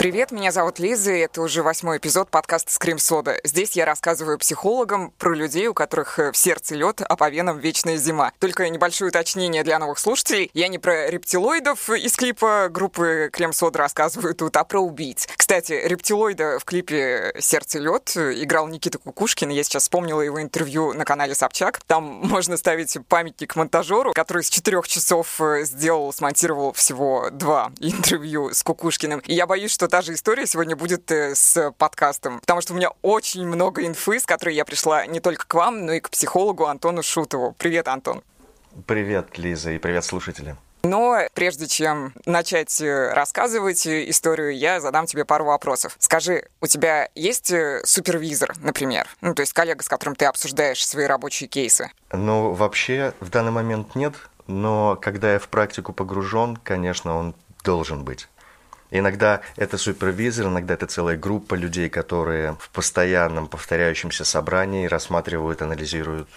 Привет, меня зовут Лиза, и это уже восьмой эпизод подкаста «Скрим Сода». Здесь я рассказываю психологам про людей, у которых э, в сердце лед, а по венам вечная зима. Только небольшое уточнение для новых слушателей. Я не про рептилоидов из клипа группы Крем Сода рассказываю тут, а про убийц. Кстати, рептилоида в клипе «Сердце лед» играл Никита Кукушкин. Я сейчас вспомнила его интервью на канале Собчак. Там можно ставить памятник монтажеру, который с четырех часов э, сделал, смонтировал всего два интервью с Кукушкиным. И я боюсь, что та же история сегодня будет э, с подкастом, потому что у меня очень много инфы, с которой я пришла не только к вам, но и к психологу Антону Шутову. Привет, Антон. Привет, Лиза, и привет, слушатели. Но прежде чем начать э, рассказывать историю, я задам тебе пару вопросов. Скажи, у тебя есть э, супервизор, например? Ну, то есть коллега, с которым ты обсуждаешь свои рабочие кейсы? Ну, вообще, в данный момент нет, но когда я в практику погружен, конечно, он должен быть. Иногда это супервизор, иногда это целая группа людей, которые в постоянном повторяющемся собрании рассматривают, анализируют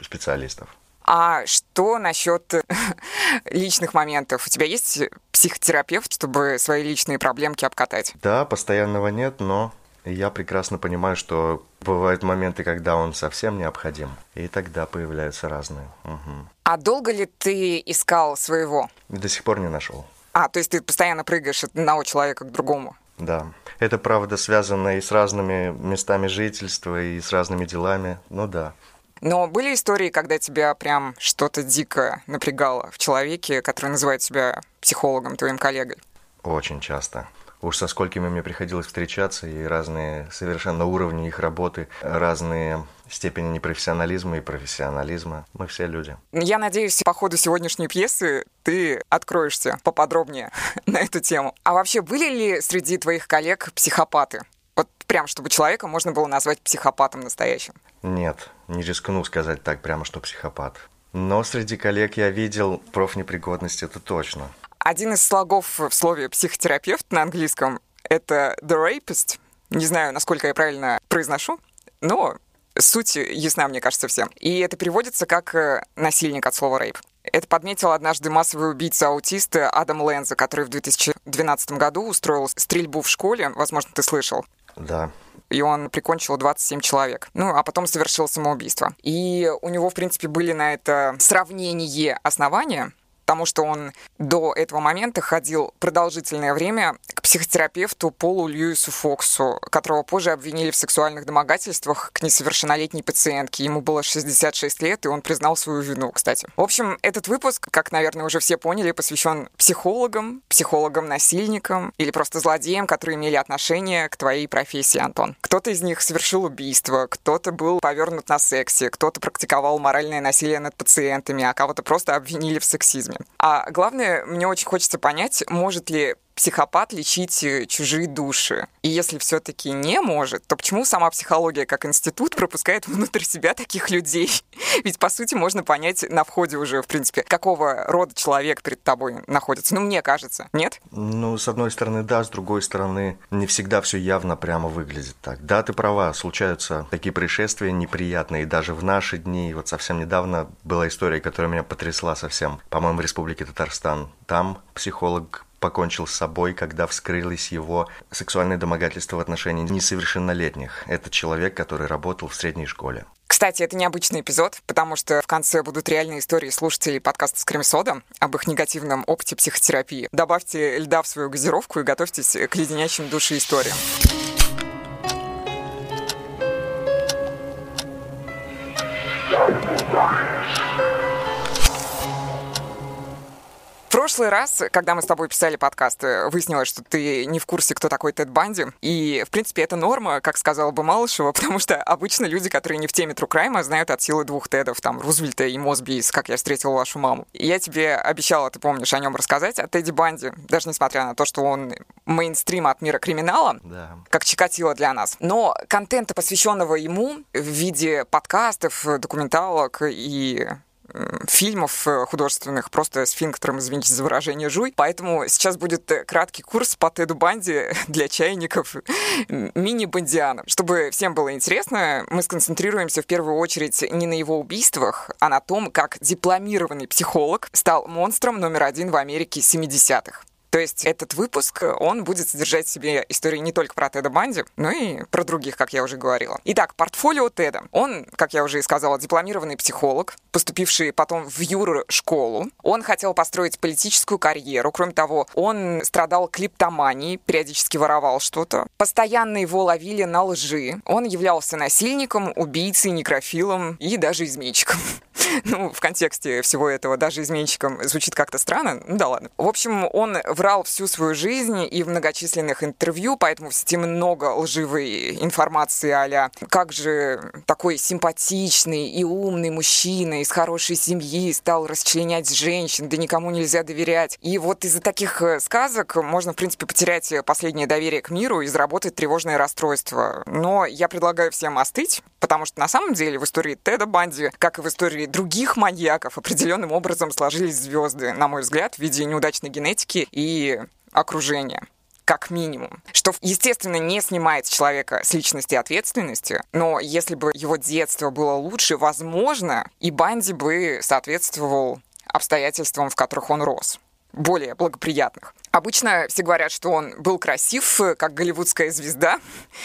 специалистов. А что насчет личных моментов? У тебя есть психотерапевт, чтобы свои личные проблемки обкатать? Да, постоянного нет, но я прекрасно понимаю, что бывают моменты, когда он совсем необходим, и тогда появляются разные. Угу. А долго ли ты искал своего? До сих пор не нашел. А, то есть ты постоянно прыгаешь от одного человека к другому? Да. Это, правда, связано и с разными местами жительства, и с разными делами. Ну да. Но были истории, когда тебя прям что-то дико напрягало в человеке, который называет себя психологом, твоим коллегой? Очень часто. Уж со сколькими мне приходилось встречаться, и разные совершенно уровни их работы, разные степени непрофессионализма и профессионализма. Мы все люди. Я надеюсь, по ходу сегодняшней пьесы ты откроешься поподробнее на эту тему. А вообще, были ли среди твоих коллег психопаты? Вот прям, чтобы человека можно было назвать психопатом настоящим. Нет, не рискну сказать так прямо, что психопат. Но среди коллег я видел профнепригодность, это точно. Один из слогов в слове «психотерапевт» на английском — это «the rapist». Не знаю, насколько я правильно произношу, но суть ясна, мне кажется, всем. И это переводится как э, «насильник» от слова «рейп». Это подметил однажды массовый убийца-аутист Адам Ленза, который в 2012 году устроил стрельбу в школе. Возможно, ты слышал. Да. И он прикончил 27 человек. Ну, а потом совершил самоубийство. И у него, в принципе, были на это сравнение основания потому что он до этого момента ходил продолжительное время к психотерапевту Полу Льюису Фоксу, которого позже обвинили в сексуальных домогательствах к несовершеннолетней пациентке. Ему было 66 лет, и он признал свою вину, кстати. В общем, этот выпуск, как, наверное, уже все поняли, посвящен психологам, психологам-насильникам или просто злодеям, которые имели отношение к твоей профессии, Антон. Кто-то из них совершил убийство, кто-то был повернут на сексе, кто-то практиковал моральное насилие над пациентами, а кого-то просто обвинили в сексизме. А главное, мне очень хочется понять, может ли психопат лечить э, чужие души? И если все-таки не может, то почему сама психология как институт пропускает внутрь себя таких людей? Ведь, по сути, можно понять на входе уже, в принципе, какого рода человек перед тобой находится. Ну, мне кажется, нет? Ну, с одной стороны, да, с другой стороны, не всегда все явно прямо выглядит так. Да, ты права, случаются такие происшествия неприятные, даже в наши дни. Вот совсем недавно была история, которая меня потрясла совсем, по-моему, в Республике Татарстан. Там психолог покончил с собой, когда вскрылись его сексуальные домогательства в отношении несовершеннолетних. Это человек, который работал в средней школе. Кстати, это необычный эпизод, потому что в конце будут реальные истории слушателей подкаста с Кремсода об их негативном опыте психотерапии. Добавьте льда в свою газировку и готовьтесь к леденящим души историям. Прошлый раз, когда мы с тобой писали подкаст, выяснилось, что ты не в курсе, кто такой Тед Банди. И, в принципе, это норма, как сказала бы Малышева, потому что обычно люди, которые не в теме True Crime, знают от силы двух Тедов, там, Рузвельта и Мосби из «Как я встретил вашу маму». И я тебе обещала, ты помнишь, о нем рассказать, о Тедди Банди, даже несмотря на то, что он мейнстрим от мира криминала, да. как Чикатило для нас. Но контента, посвященного ему в виде подкастов, документалок и фильмов э, художественных, просто сфинктером, извините за выражение, жуй. Поэтому сейчас будет э, краткий курс по Теду Банди для чайников мини-бандиана. Чтобы всем было интересно, мы сконцентрируемся в первую очередь не на его убийствах, а на том, как дипломированный психолог стал монстром номер один в Америке 70-х. То есть этот выпуск, он будет содержать в себе истории не только про Теда Банди, но и про других, как я уже говорила. Итак, портфолио Теда. Он, как я уже и сказала, дипломированный психолог, поступивший потом в юр-школу. Он хотел построить политическую карьеру. Кроме того, он страдал клиптоманией, периодически воровал что-то. Постоянно его ловили на лжи. Он являлся насильником, убийцей, некрофилом и даже изменщиком. Ну, в контексте всего этого даже изменщиком звучит как-то странно. Ну да ладно. В общем, он врал всю свою жизнь и в многочисленных интервью, поэтому в сети много лживой информации а как же такой симпатичный и умный мужчина из хорошей семьи стал расчленять женщин, да никому нельзя доверять. И вот из-за таких э, сказок можно, в принципе, потерять последнее доверие к миру и заработать тревожное расстройство. Но я предлагаю всем остыть, потому что на самом деле в истории Теда Банди, как и в истории других маньяков, определенным образом сложились звезды, на мой взгляд, в виде неудачной генетики и окружения как минимум. Что, естественно, не снимает человека с личности ответственности, но если бы его детство было лучше, возможно, и Банди бы соответствовал обстоятельствам, в которых он рос более благоприятных. Обычно все говорят, что он был красив, как голливудская звезда.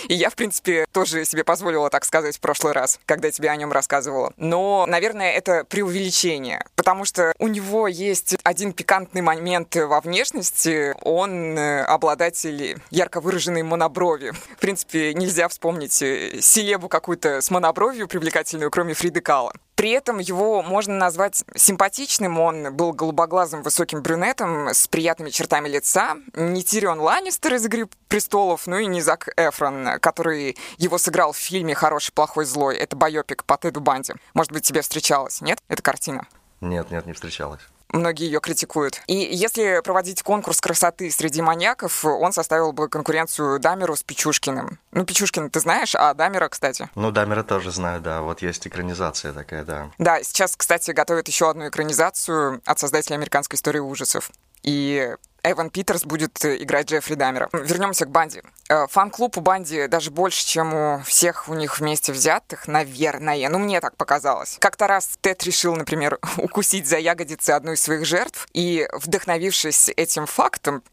И я, в принципе, тоже себе позволила так сказать в прошлый раз, когда тебе о нем рассказывала. Но, наверное, это преувеличение, потому что у него есть один пикантный момент во внешности. Он э, обладатель ярко выраженной моноброви. В принципе, нельзя вспомнить э, селебу какую-то с монобровью привлекательную, кроме Фриды Кала. При этом его можно назвать симпатичным. Он был голубоглазым высоким брюнетом с приятными чертами лица. Не Тирион Ланнистер из «Игры престолов», ну и не Зак Эфрон, который его сыграл в фильме «Хороший, плохой, злой». Это байопик по Теду Банди. Может быть, тебе встречалась, нет? Это картина. Нет, нет, не встречалась многие ее критикуют. И если проводить конкурс красоты среди маньяков, он составил бы конкуренцию Дамеру с Печушкиным. Ну, Печушкина ты знаешь, а Дамера, кстати? Ну, Дамера тоже знаю, да. Вот есть экранизация такая, да. Да, сейчас, кстати, готовят еще одну экранизацию от создателя американской истории ужасов. И Эван Питерс будет э, играть Джеффри Дамера. Вернемся к Банди. Э, фан-клуб у Банди даже больше, чем у всех у них вместе взятых, наверное. Ну, мне так показалось. Как-то раз Тед решил, например, укусить за ягодицы одну из своих жертв, и, вдохновившись этим фактом,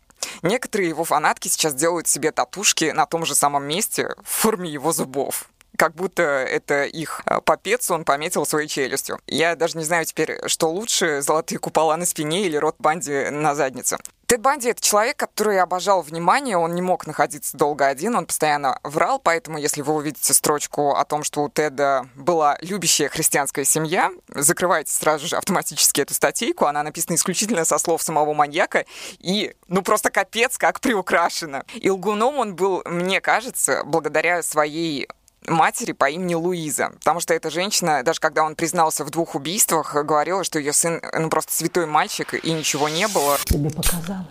Некоторые его фанатки сейчас делают себе татушки на том же самом месте в форме его зубов как будто это их э, попец, он пометил своей челюстью. Я даже не знаю теперь, что лучше, золотые купола на спине или рот Банди на заднице. Тед Банди — это человек, который обожал внимание, он не мог находиться долго один, он постоянно врал, поэтому если вы увидите строчку о том, что у Теда была любящая христианская семья, закрывайте сразу же автоматически эту статейку, она написана исключительно со слов самого маньяка, и ну просто капец, как приукрашено. И лгуном он был, мне кажется, благодаря своей матери по имени Луиза, потому что эта женщина, даже когда он признался в двух убийствах, говорила, что ее сын ну, просто святой мальчик и ничего не было. Тебе показалось?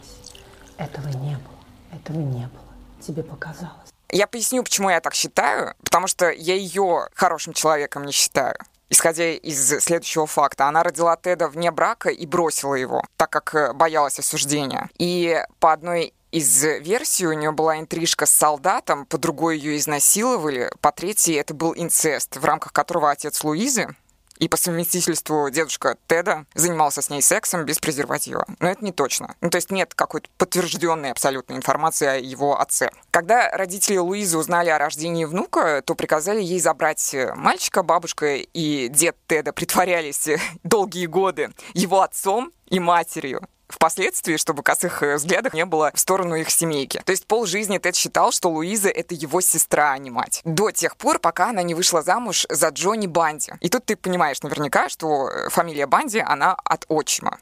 Этого не было. Этого не было. Тебе показалось. Я поясню, почему я так считаю, потому что я ее хорошим человеком не считаю. Исходя из следующего факта, она родила Теда вне брака и бросила его, так как боялась осуждения. И по одной из версий у нее была интрижка с солдатом, по другой ее изнасиловали, по третьей это был инцест, в рамках которого отец Луизы и по совместительству дедушка Теда занимался с ней сексом без презерватива. Но это не точно. Ну, то есть нет какой-то подтвержденной абсолютной информации о его отце. Когда родители Луизы узнали о рождении внука, то приказали ей забрать мальчика. Бабушка и дед Теда притворялись долгие годы его отцом и матерью впоследствии, чтобы косых э, взглядов не было в сторону их семейки. То есть полжизни Тед считал, что Луиза — это его сестра, а не мать. До тех пор, пока она не вышла замуж за Джонни Банди. И тут ты понимаешь наверняка, что э, фамилия Банди, она от отчима.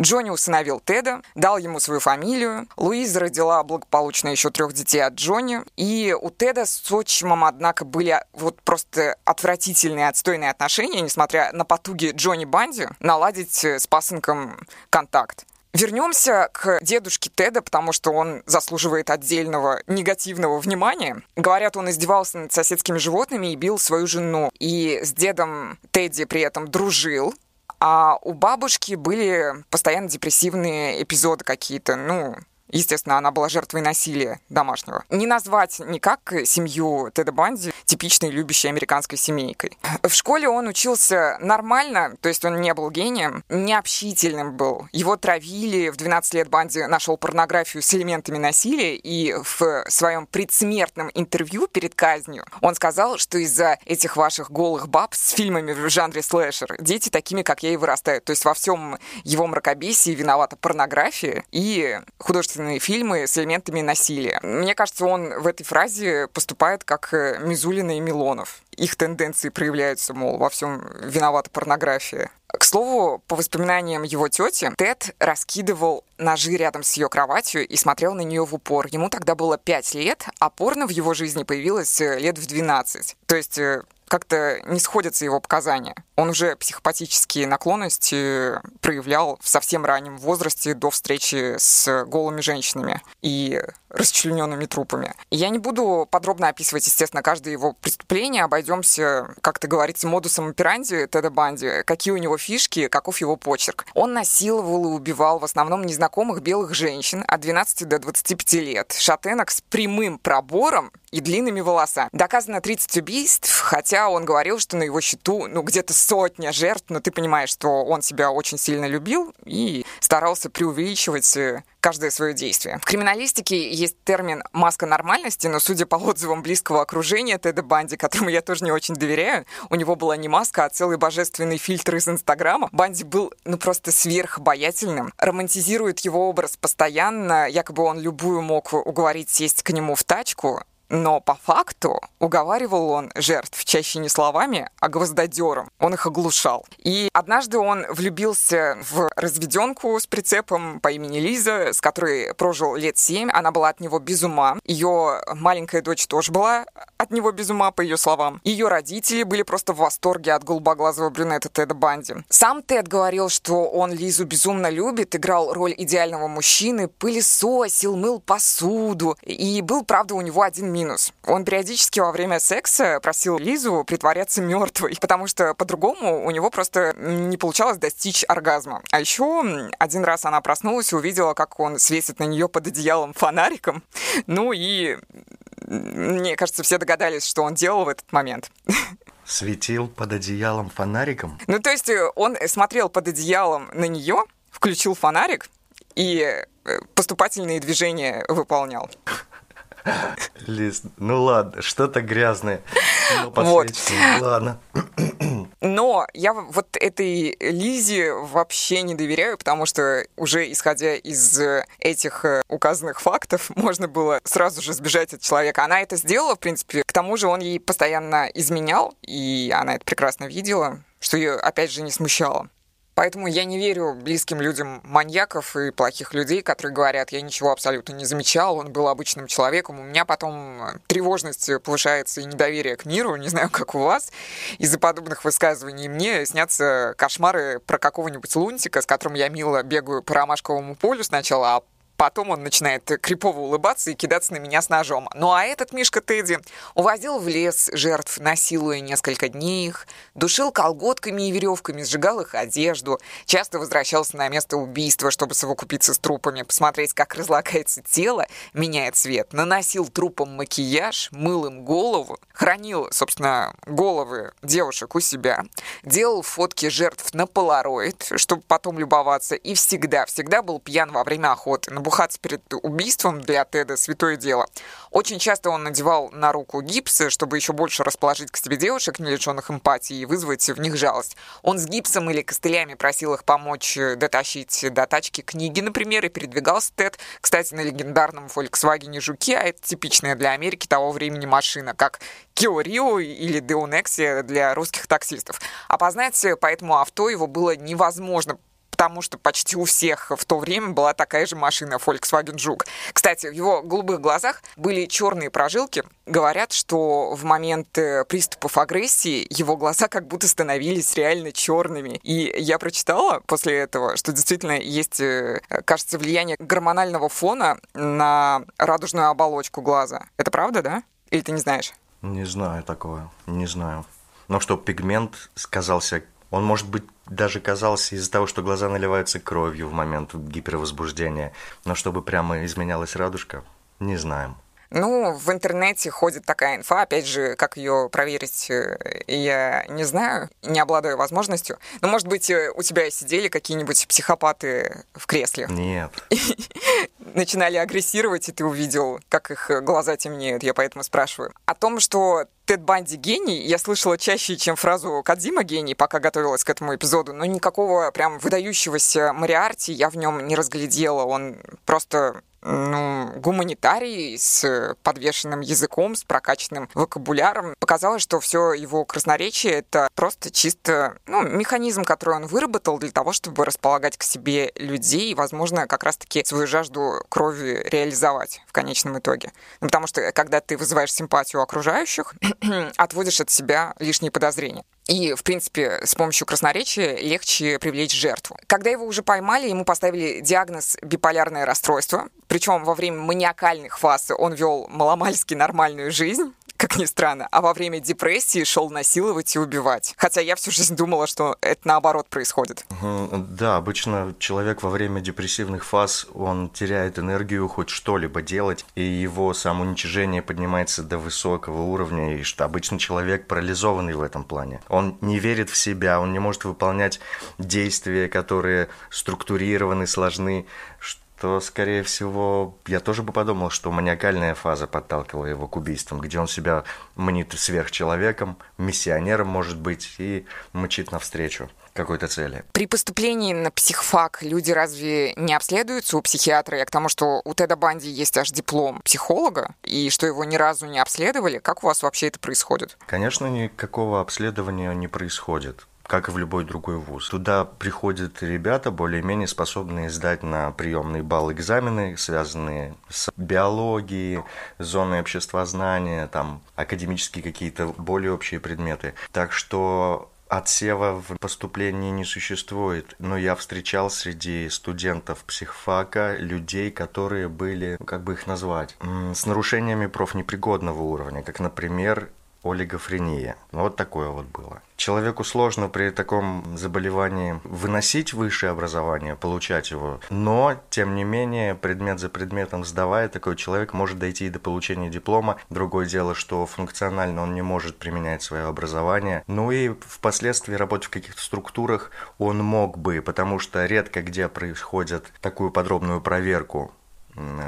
Джонни усыновил Теда, дал ему свою фамилию. Луиза родила благополучно еще трех детей от Джонни. И у Теда с отчимом, однако, были вот просто отвратительные, отстойные отношения, несмотря на потуги Джонни Банди наладить с пасынком контакт. Вернемся к дедушке Теда, потому что он заслуживает отдельного негативного внимания. Говорят, он издевался над соседскими животными и бил свою жену. И с дедом Тедди при этом дружил. А у бабушки были постоянно депрессивные эпизоды какие-то, ну, Естественно, она была жертвой насилия домашнего. Не назвать никак семью Теда Банди типичной любящей американской семейкой. В школе он учился нормально, то есть он не был гением, необщительным был. Его травили, в 12 лет Банди нашел порнографию с элементами насилия, и в своем предсмертном интервью перед казнью он сказал, что из-за этих ваших голых баб с фильмами в жанре слэшер дети такими, как я, и вырастают. То есть во всем его мракобесии виновата порнография и художественные фильмы с элементами насилия. Мне кажется, он в этой фразе поступает как э, Мизулина и Милонов. Их тенденции проявляются, мол, во всем виновата порнография. К слову, по воспоминаниям его тети, Тед раскидывал ножи рядом с ее кроватью и смотрел на нее в упор. Ему тогда было 5 лет, а порно в его жизни появилось э, лет в 12. То есть э, как-то не сходятся его показания. Он уже психопатические наклонности проявлял в совсем раннем возрасте до встречи с голыми женщинами и расчлененными трупами. Я не буду подробно описывать, естественно, каждое его преступление. Обойдемся, как то говорится, модусом операнди Теда Банди, какие у него фишки, каков его почерк. Он насиловал и убивал в основном незнакомых белых женщин от 12 до 25 лет, шатенок с прямым пробором и длинными волосами. Доказано 30 убийств, хотя он говорил, что на его счету ну, где-то сотня жертв, но ты понимаешь, что он себя очень сильно любил и старался преувеличивать э, каждое свое действие. В криминалистике есть термин «маска нормальности», но, судя по отзывам близкого окружения Теда Банди, которому я тоже не очень доверяю, у него была не маска, а целый божественный фильтр из Инстаграма. Банди был, ну, просто сверхобаятельным. Романтизирует его образ постоянно, якобы он любую мог уговорить сесть к нему в тачку, но по факту уговаривал он жертв чаще не словами, а гвоздодером. Он их оглушал. И однажды он влюбился в разведенку с прицепом по имени Лиза, с которой прожил лет семь. Она была от него без ума. Ее маленькая дочь тоже была от него без ума, по ее словам. Ее родители были просто в восторге от голубоглазого брюнета Теда Банди. Сам Тед говорил, что он Лизу безумно любит, играл роль идеального мужчины, пылесосил, мыл посуду. И был, правда, у него один минус. Он периодически во время секса просил Лизу притворяться мертвой, потому что по-другому у него просто не получалось достичь оргазма. А еще один раз она проснулась и увидела, как он светит на нее под одеялом фонариком. Ну и мне кажется, все догадались, что он делал в этот момент. Светил под одеялом фонариком? Ну, то есть э, он смотрел под одеялом на нее, включил фонарик и э, поступательные движения выполнял. Лиз, ну ладно, что-то грязное. Вот. Ладно. Но я вот этой Лизе вообще не доверяю, потому что уже исходя из этих э, указанных фактов, можно было сразу же сбежать от человека. Она это сделала, в принципе. К тому же он ей постоянно изменял, и она это прекрасно видела, что ее, опять же, не смущало. Поэтому я не верю близким людям маньяков и плохих людей, которые говорят, я ничего абсолютно не замечал, он был обычным человеком. У меня потом э, тревожность повышается и недоверие к миру, не знаю, как у вас. Из-за подобных высказываний мне снятся кошмары про какого-нибудь лунтика, с которым я мило бегаю по ромашковому полю сначала, а Потом он начинает крипово улыбаться и кидаться на меня с ножом. Ну а этот Мишка Тедди увозил в лес жертв, насилуя несколько дней их, душил колготками и веревками, сжигал их одежду, часто возвращался на место убийства, чтобы совокупиться с трупами, посмотреть, как разлагается тело, меняет цвет, наносил трупам макияж, мыл им голову, хранил, собственно, головы девушек у себя, делал фотки жертв на полароид, чтобы потом любоваться, и всегда, всегда был пьян во время охоты набухаться перед убийством для Теда святое дело. Очень часто он надевал на руку гипсы, чтобы еще больше расположить к себе девушек, не лишенных эмпатии, и вызвать в них жалость. Он с гипсом или костылями просил их помочь дотащить до тачки книги, например, и передвигался Тед, кстати, на легендарном Volkswagen Жуке, а это типичная для Америки того времени машина, как Kia Rio или Deonexia для русских таксистов. Опознать по этому авто его было невозможно, потому что почти у всех в то время была такая же машина Volkswagen Жук. Кстати, в его голубых глазах были черные прожилки. Говорят, что в момент э, приступов агрессии его глаза как будто становились реально черными. И я прочитала после этого, что действительно есть, э, кажется, влияние гормонального фона на радужную оболочку глаза. Это правда, да? Или ты не знаешь? Не знаю такого, не знаю. Но что пигмент сказался Он, может быть, даже казался из-за того, что глаза наливаются кровью в момент гипервозбуждения. Но чтобы прямо изменялась радужка, не знаем. Ну, в интернете ходит такая инфа, опять же, как ее проверить, э, я не знаю, не обладаю возможностью. Но, может быть, э, у тебя сидели какие-нибудь психопаты в кресле? Нет. Начинали агрессировать, и ты увидел, как их глаза темнеют, я поэтому спрашиваю. О том, что Тед Банди гений, я слышала чаще, чем фразу Кадзима гений, пока готовилась к этому эпизоду, но никакого прям выдающегося Мариарти я в нем не разглядела. Он просто ну, гуманитарий с подвешенным языком, с прокачанным вокабуляром. Показалось, что все его красноречие — это просто чисто ну, механизм, который он выработал для того, чтобы располагать к себе людей и, возможно, как раз-таки свою жажду крови реализовать в конечном итоге. Ну, потому что, когда ты вызываешь симпатию окружающих, отводишь от себя лишние подозрения. И, в принципе, с помощью красноречия легче привлечь жертву. Когда его уже поймали, ему поставили диагноз биполярное расстройство. Причем во время маниакальных фаз он вел маломальски нормальную жизнь как ни странно, а во время депрессии шел насиловать и убивать. Хотя я всю жизнь думала, что это наоборот происходит. Да, обычно человек во время депрессивных фаз, он теряет энергию хоть что-либо делать, и его самоуничижение поднимается до высокого уровня, и что обычно человек парализованный в этом плане. Он не верит в себя, он не может выполнять действия, которые структурированы, сложны, то, скорее всего, я тоже бы подумал, что маниакальная фаза подталкивала его к убийствам, где он себя мнит сверхчеловеком, миссионером, может быть, и мчит навстречу какой-то цели. При поступлении на психфак люди разве не обследуются у психиатра? Я к тому, что у Теда Банди есть аж диплом психолога, и что его ни разу не обследовали. Как у вас вообще это происходит? Конечно, никакого обследования не происходит как и в любой другой вуз. Туда приходят ребята, более-менее способные сдать на приемный балл экзамены, связанные с биологией, зоной обществознания, там, академические какие-то более общие предметы. Так что Отсева в поступлении не существует, но я встречал среди студентов психфака людей, которые были, как бы их назвать, с нарушениями профнепригодного уровня, как, например, олигофрения. Вот такое вот было. Человеку сложно при таком заболевании выносить высшее образование, получать его, но, тем не менее, предмет за предметом сдавая, такой человек может дойти и до получения диплома. Другое дело, что функционально он не может применять свое образование. Ну и впоследствии работать в каких-то структурах он мог бы, потому что редко где происходит такую подробную проверку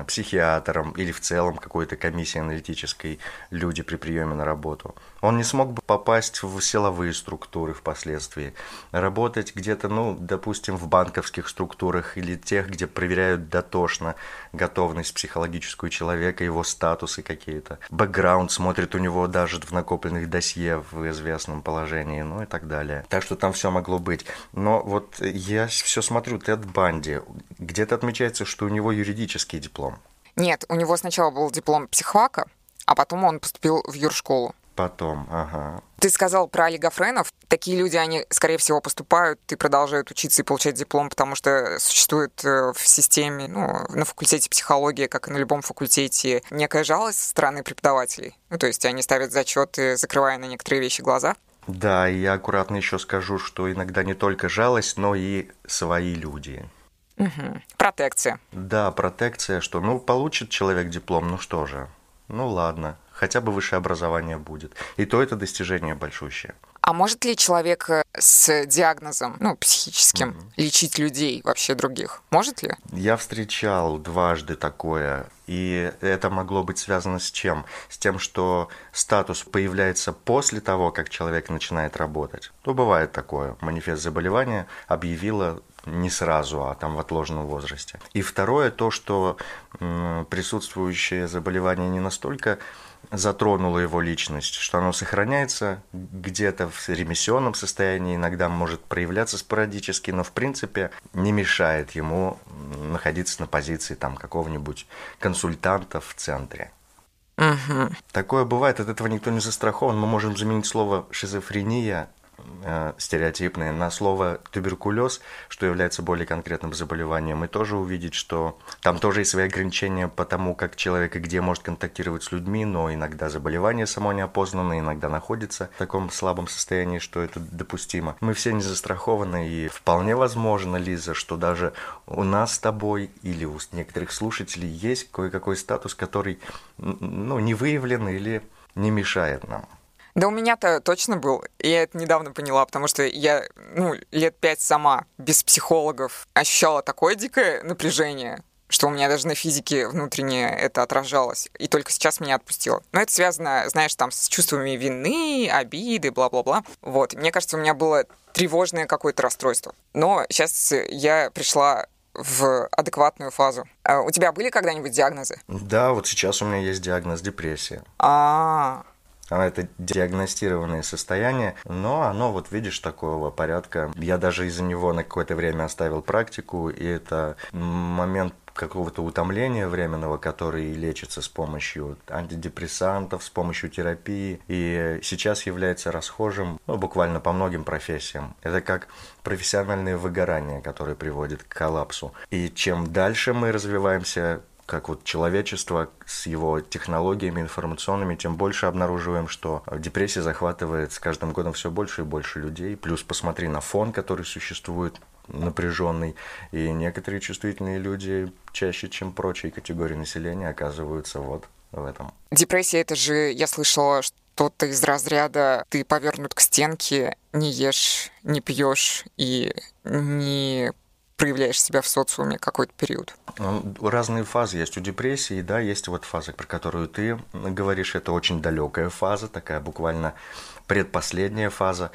психиатром или в целом какой-то комиссии аналитической люди при приеме на работу. Он не смог бы попасть в силовые структуры впоследствии, работать где-то, ну, допустим, в банковских структурах или тех, где проверяют дотошно готовность психологическую человека, его статусы какие-то. Бэкграунд смотрит у него даже в накопленных досье в известном положении, ну и так далее. Так что там все могло быть. Но вот я все смотрю, Тед Банди, где-то отмечается, что у него юридический диплом? Нет, у него сначала был диплом психфака, а потом он поступил в юршколу. Потом, ага. Ты сказал про олигофренов. Такие люди, они, скорее всего, поступают и продолжают учиться и получать диплом, потому что существует э, в системе, ну, на факультете психологии, как и на любом факультете, некая жалость со стороны преподавателей. Ну, то есть они ставят зачеты, закрывая на некоторые вещи глаза. Да, и я аккуратно еще скажу, что иногда не только жалость, но и свои люди. Угу. Протекция. Да, протекция, что ну получит человек диплом, ну что же, ну ладно, хотя бы высшее образование будет. И то это достижение большущее. А может ли человек э, с диагнозом, ну, психическим, mm лечить людей вообще других? Может ли? Я встречал дважды такое. И это могло быть связано с чем? С тем, что статус появляется после того, как человек начинает работать. Ну, бывает такое. Манифест заболевания объявила не сразу, а там в отложенном возрасте. И второе, то, что присутствующее заболевание не настолько затронуло его личность, что оно сохраняется где-то в ремиссионном состоянии, иногда может проявляться спорадически, но в принципе не мешает ему находиться на позиции там какого-нибудь консультанта в центре. Угу. Такое бывает, от этого никто не застрахован. Мы можем заменить слово шизофрения стереотипные на слово туберкулез, что является более конкретным заболеванием, и тоже увидеть, что там тоже есть свои ограничения по тому, как человек и где может контактировать с людьми, но иногда заболевание само неопознанное, иногда находится в таком слабом состоянии, что это допустимо. Мы все не застрахованы, и вполне возможно, Лиза, что даже у нас с тобой или у некоторых слушателей есть кое-какой статус, который ну, не выявлен или не мешает нам. Да у меня-то точно был. Я это недавно поняла, потому что я ну, лет пять сама без психологов ощущала такое дикое напряжение, что у меня даже на физике внутренне это отражалось. И только сейчас меня отпустило. Но это связано, знаешь, там с чувствами вины, обиды, бла-бла-бла. Вот. Мне кажется, у меня было тревожное какое-то расстройство. Но сейчас я пришла в адекватную фазу. А у тебя были когда-нибудь диагнозы? Да, вот сейчас у меня есть диагноз депрессия. А, это диагностированное состояние, но оно, вот видишь, такого порядка. Я даже из-за него на какое-то время оставил практику, и это момент какого-то утомления временного, который лечится с помощью антидепрессантов, с помощью терапии, и сейчас является расхожим ну, буквально по многим профессиям. Это как профессиональное выгорание, которое приводит к коллапсу. И чем дальше мы развиваемся как вот человечество с его технологиями информационными, тем больше обнаруживаем, что депрессия захватывает с каждым годом все больше и больше людей. Плюс посмотри на фон, который существует напряженный, и некоторые чувствительные люди чаще, чем прочие категории населения, оказываются вот в этом. Депрессия это же, я слышала, что-то из разряда ты повернут к стенке, не ешь, не пьешь и не проявляешь себя в социуме какой-то период? Ну, разные фазы есть у депрессии, да, есть вот фаза, про которую ты говоришь, это очень далекая фаза, такая буквально предпоследняя фаза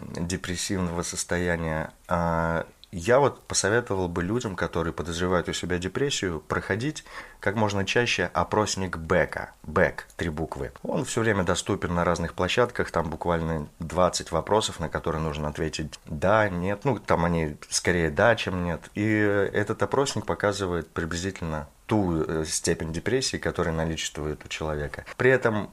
депрессивного состояния. А я вот посоветовал бы людям, которые подозревают у себя депрессию, проходить как можно чаще опросник Бека. Бек, три буквы. Он все время доступен на разных площадках, там буквально 20 вопросов, на которые нужно ответить да, нет. Ну, там они скорее да, чем нет. И этот опросник показывает приблизительно ту э, степень депрессии, которая наличествует у человека. При этом,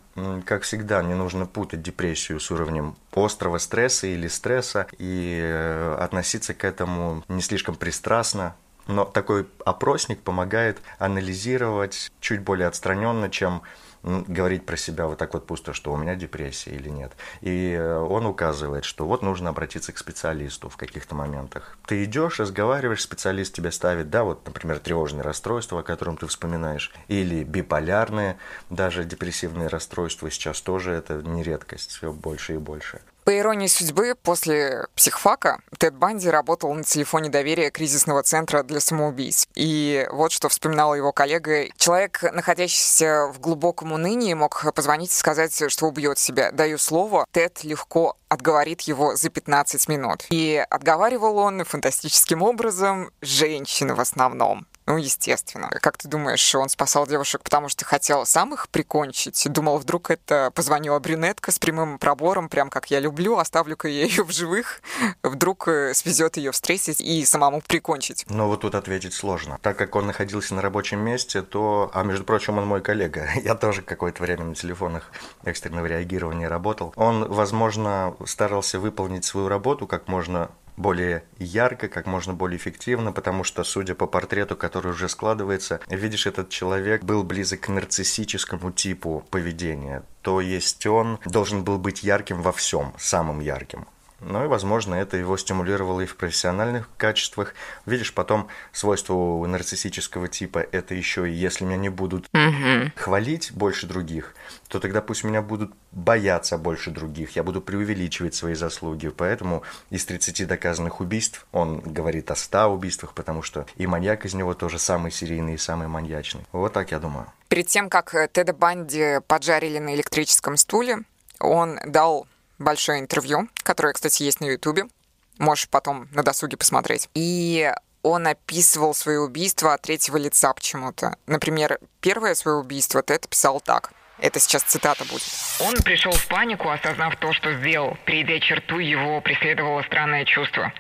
как всегда, не нужно путать депрессию с уровнем острого стресса или стресса и э, относиться к этому не слишком пристрастно, но такой опросник помогает анализировать чуть более отстраненно, чем говорить про себя вот так вот пусто, что у меня депрессия или нет. И э, он указывает, что вот нужно обратиться к специалисту в каких-то моментах. Ты идешь, разговариваешь, специалист тебе ставит, да, вот, например, тревожное расстройство, о котором ты вспоминаешь, или биполярные, даже депрессивные расстройства, сейчас тоже это не редкость, все больше и больше. По иронии судьбы, после психфака Тед Банди работал на телефоне доверия кризисного центра для самоубийц. И вот что вспоминала его коллега. Человек, находящийся в глубоком унынии, мог позвонить и сказать, что убьет себя. Даю слово, Тед легко отговорит его за 15 минут. И отговаривал он фантастическим образом женщины в основном. Ну, естественно. Как ты думаешь, он спасал девушек, потому что хотел сам их прикончить? Думал, вдруг это позвонила брюнетка с прямым пробором, прям как я люблю, оставлю-ка я ее в живых, вдруг э, свезет ее встретить и самому прикончить. Но вот тут ответить сложно. Так как он находился на рабочем месте, то... А между прочим, он мой коллега. Я тоже какое-то время на телефонах экстренного реагирования работал. Он, возможно, старался выполнить свою работу как можно более ярко, как можно более эффективно, потому что, судя по портрету, который уже складывается, видишь, этот человек был близок к нарциссическому типу поведения. То есть он должен был быть ярким во всем, самым ярким. Ну и, возможно, это его стимулировало и в профессиональных качествах. Видишь, потом свойство у нарциссического типа – это еще и если меня не будут хвалить больше других, то тогда пусть меня будут бояться больше других, я буду преувеличивать свои заслуги. Поэтому из 30 доказанных убийств он говорит о 100 убийствах, потому что и маньяк из него тоже самый серийный и самый маньячный. Вот так я думаю. Перед тем, как Теда Банди поджарили на электрическом стуле, он дал большое интервью, которое, кстати, есть на Ютубе. Можешь потом на досуге посмотреть. И он описывал свое убийство от третьего лица почему-то. Например, первое свое убийство Тед писал так. Это сейчас цитата будет. Он пришел в панику, осознав то, что сделал. Перейдя черту, его преследовало странное чувство.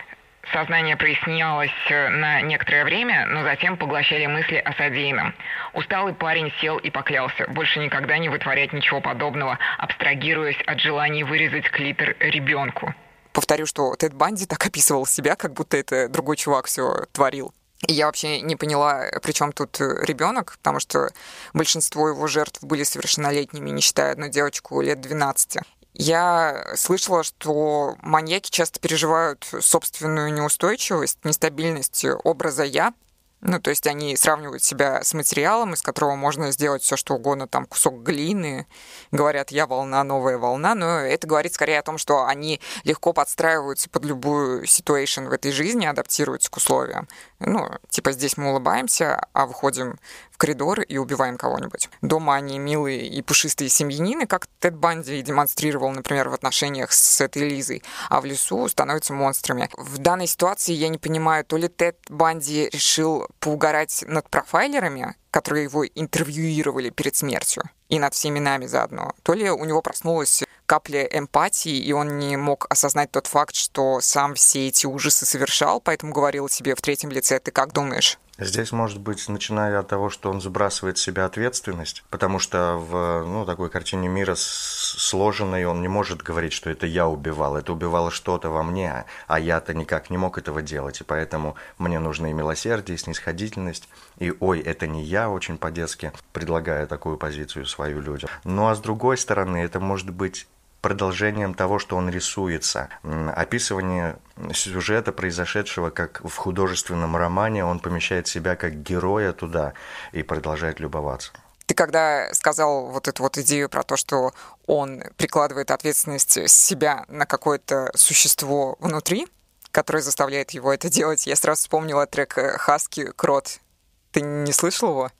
Сознание прояснялось э, на некоторое время, но затем поглощали мысли о содеянном. Усталый парень сел и поклялся больше никогда не вытворять ничего подобного, абстрагируясь от желания вырезать клитор ребенку. повторю, что Тед Банди так описывал себя, как будто это другой чувак все творил. И я вообще не поняла, при чем тут ребенок, потому что большинство его жертв были совершеннолетними, не считая одну девочку лет 12. Я слышала, что маньяки часто переживают собственную неустойчивость, нестабильность образа «я», ну, то есть они сравнивают себя с материалом, из которого можно сделать все, что угодно, там кусок глины, говорят, я волна, новая волна, но это говорит скорее о том, что они легко подстраиваются под любую ситуацию в этой жизни, адаптируются к условиям. Ну, типа здесь мы улыбаемся, а выходим коридор и убиваем кого-нибудь. Дома они милые и пушистые семьянины, как Тед Банди демонстрировал, например, в отношениях с этой Лизой, а в лесу становятся монстрами. В данной ситуации я не понимаю, то ли Тед Банди решил поугарать над профайлерами, которые его интервьюировали перед смертью, и над всеми нами заодно, то ли у него проснулась капля эмпатии, и он не мог осознать тот факт, что сам все эти ужасы совершал, поэтому говорил себе в третьем лице, ты как думаешь? Здесь, может быть, начиная от того, что он сбрасывает с себя ответственность, потому что в ну, такой картине мира сложенной он не может говорить, что это я убивал, это убивало что-то во мне, а я-то никак не мог этого делать, и поэтому мне нужны и милосердие, и снисходительность, и «ой, это не я», очень по-детски предлагая такую позицию свою людям. Ну а с другой стороны, это может быть продолжением того, что он рисуется. Описывание сюжета, произошедшего как в художественном романе, он помещает себя как героя туда и продолжает любоваться. Ты когда сказал вот эту вот идею про то, что он прикладывает ответственность себя на какое-то существо внутри, которое заставляет его это делать, я сразу вспомнила трек Хаски «Крот». Ты не слышал его?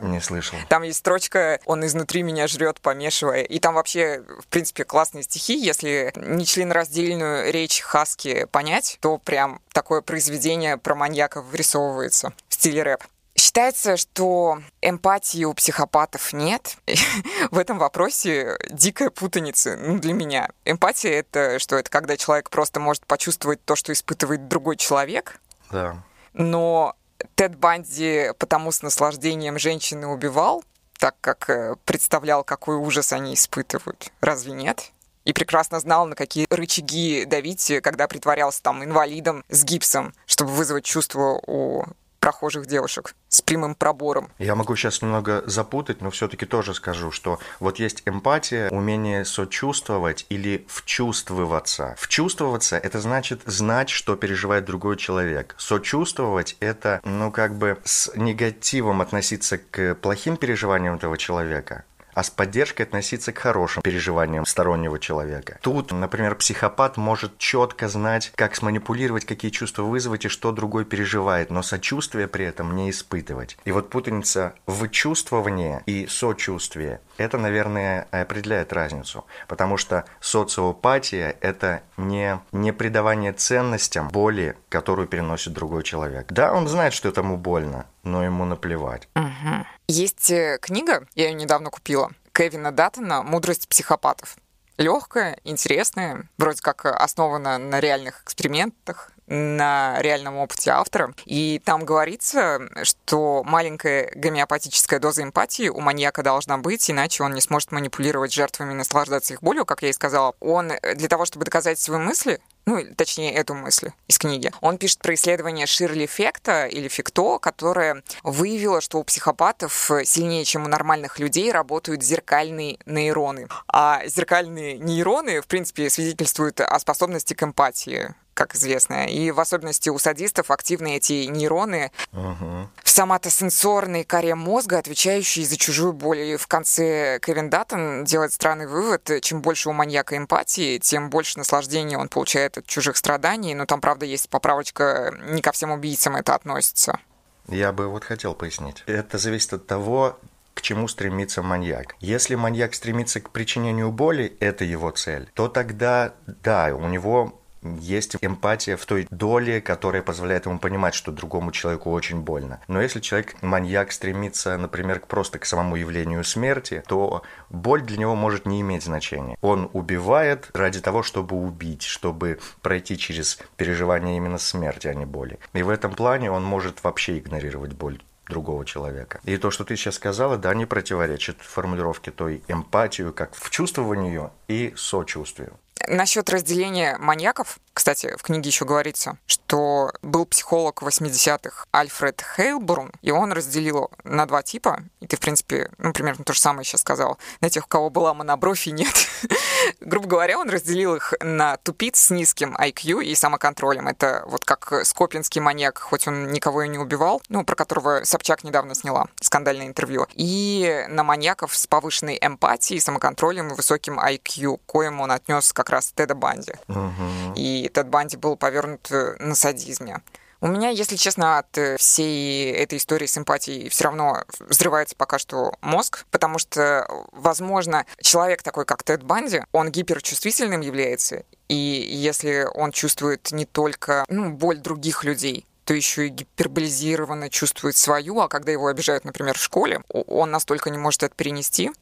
Не слышал. Там есть строчка «Он изнутри меня жрет, помешивая». И там вообще, в принципе, классные стихи. Если нечленораздельную речь Хаски понять, то прям такое произведение про маньяка вырисовывается в стиле рэп. Считается, что эмпатии у психопатов нет. в этом вопросе дикая путаница ну, для меня. Эмпатия — это что? Это когда человек просто может почувствовать то, что испытывает другой человек. Да. Но Тед Банди потому с наслаждением женщины убивал, так как э, представлял, какой ужас они испытывают. Разве нет? И прекрасно знал, на какие рычаги давить, когда притворялся там инвалидом с гипсом, чтобы вызвать чувство у прохожих девушек с прямым пробором. Я могу сейчас немного запутать, но все-таки тоже скажу, что вот есть эмпатия, умение сочувствовать или вчувствоваться. Вчувствоваться – это значит знать, что переживает другой человек. Сочувствовать – это, ну, как бы с негативом относиться к плохим переживаниям этого человека а с поддержкой относиться к хорошим переживаниям стороннего человека. Тут, например, психопат может четко знать, как сманипулировать, какие чувства вызвать и что другой переживает, но сочувствие при этом не испытывать. И вот путаница в чувствовании и сочувствии – это, наверное, определяет разницу, потому что социопатия – это не, не придавание ценностям боли, которую переносит другой человек. Да, он знает, что этому больно, но ему наплевать. Угу. Есть э, книга, я ее недавно купила, Кевина Даттона «Мудрость психопатов». Легкая, интересная, вроде как основана на реальных экспериментах, на реальном опыте автора. И там говорится, что маленькая гомеопатическая доза эмпатии у маньяка должна быть, иначе он не сможет манипулировать жертвами и наслаждаться их болью, как я и сказала. Он для того, чтобы доказать свои мысли, ну, точнее, эту мысль из книги. Он пишет про исследование Ширли Фекта или Фекто, которое выявило, что у психопатов сильнее, чем у нормальных людей, работают зеркальные нейроны. А зеркальные нейроны, в принципе, свидетельствуют о способности к эмпатии как известно. И в особенности у садистов активны эти нейроны uh-huh. в соматосенсорной коре мозга, отвечающие за чужую боль. И в конце Кевин Даттон делает странный вывод. Чем больше у маньяка эмпатии, тем больше наслаждения он получает от чужих страданий. Но там, правда, есть поправочка, не ко всем убийцам это относится. Я бы вот хотел пояснить. Это зависит от того, к чему стремится маньяк. Если маньяк стремится к причинению боли, это его цель, то тогда, да, у него есть эмпатия в той доле, которая позволяет ему понимать, что другому человеку очень больно. Но если человек, маньяк, стремится, например, просто к самому явлению смерти, то боль для него может не иметь значения. Он убивает ради того, чтобы убить, чтобы пройти через переживание именно смерти, а не боли. И в этом плане он может вообще игнорировать боль другого человека. И то, что ты сейчас сказала, да, не противоречит формулировке той эмпатию, как в чувствованию и сочувствию. Насчет разделения маньяков, кстати, в книге еще говорится, что был психолог 80-х Альфред Хейлбурн, и он разделил на два типа, и ты, в принципе, ну, примерно то же самое сейчас сказал, на тех, у кого была монобровь и нет. Грубо говоря, он разделил их на тупиц с низким IQ и самоконтролем. Это вот как скопинский маньяк, хоть он никого и не убивал, ну, про которого Собчак недавно сняла скандальное интервью, и на маньяков с повышенной эмпатией, самоконтролем и высоким IQ, коим он отнес как раз Теда Банди. Угу. И Тед Банди был повернут э, на садизме. У меня, если честно, от э, всей этой истории с эмпатией все равно взрывается пока что мозг, потому что, возможно, человек такой, как Тед Банди, он гиперчувствительным является, и если он чувствует не только ну, боль других людей, то еще и гиперболизированно чувствует свою, а когда его обижают, например, в школе, он настолько не может это перенести,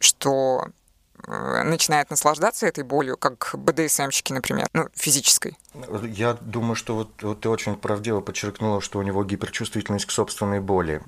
что начинает наслаждаться этой болью, как БДСМщики, например, ну, физической. Я думаю, что вот, вот ты очень правдиво подчеркнула, что у него гиперчувствительность к собственной боли.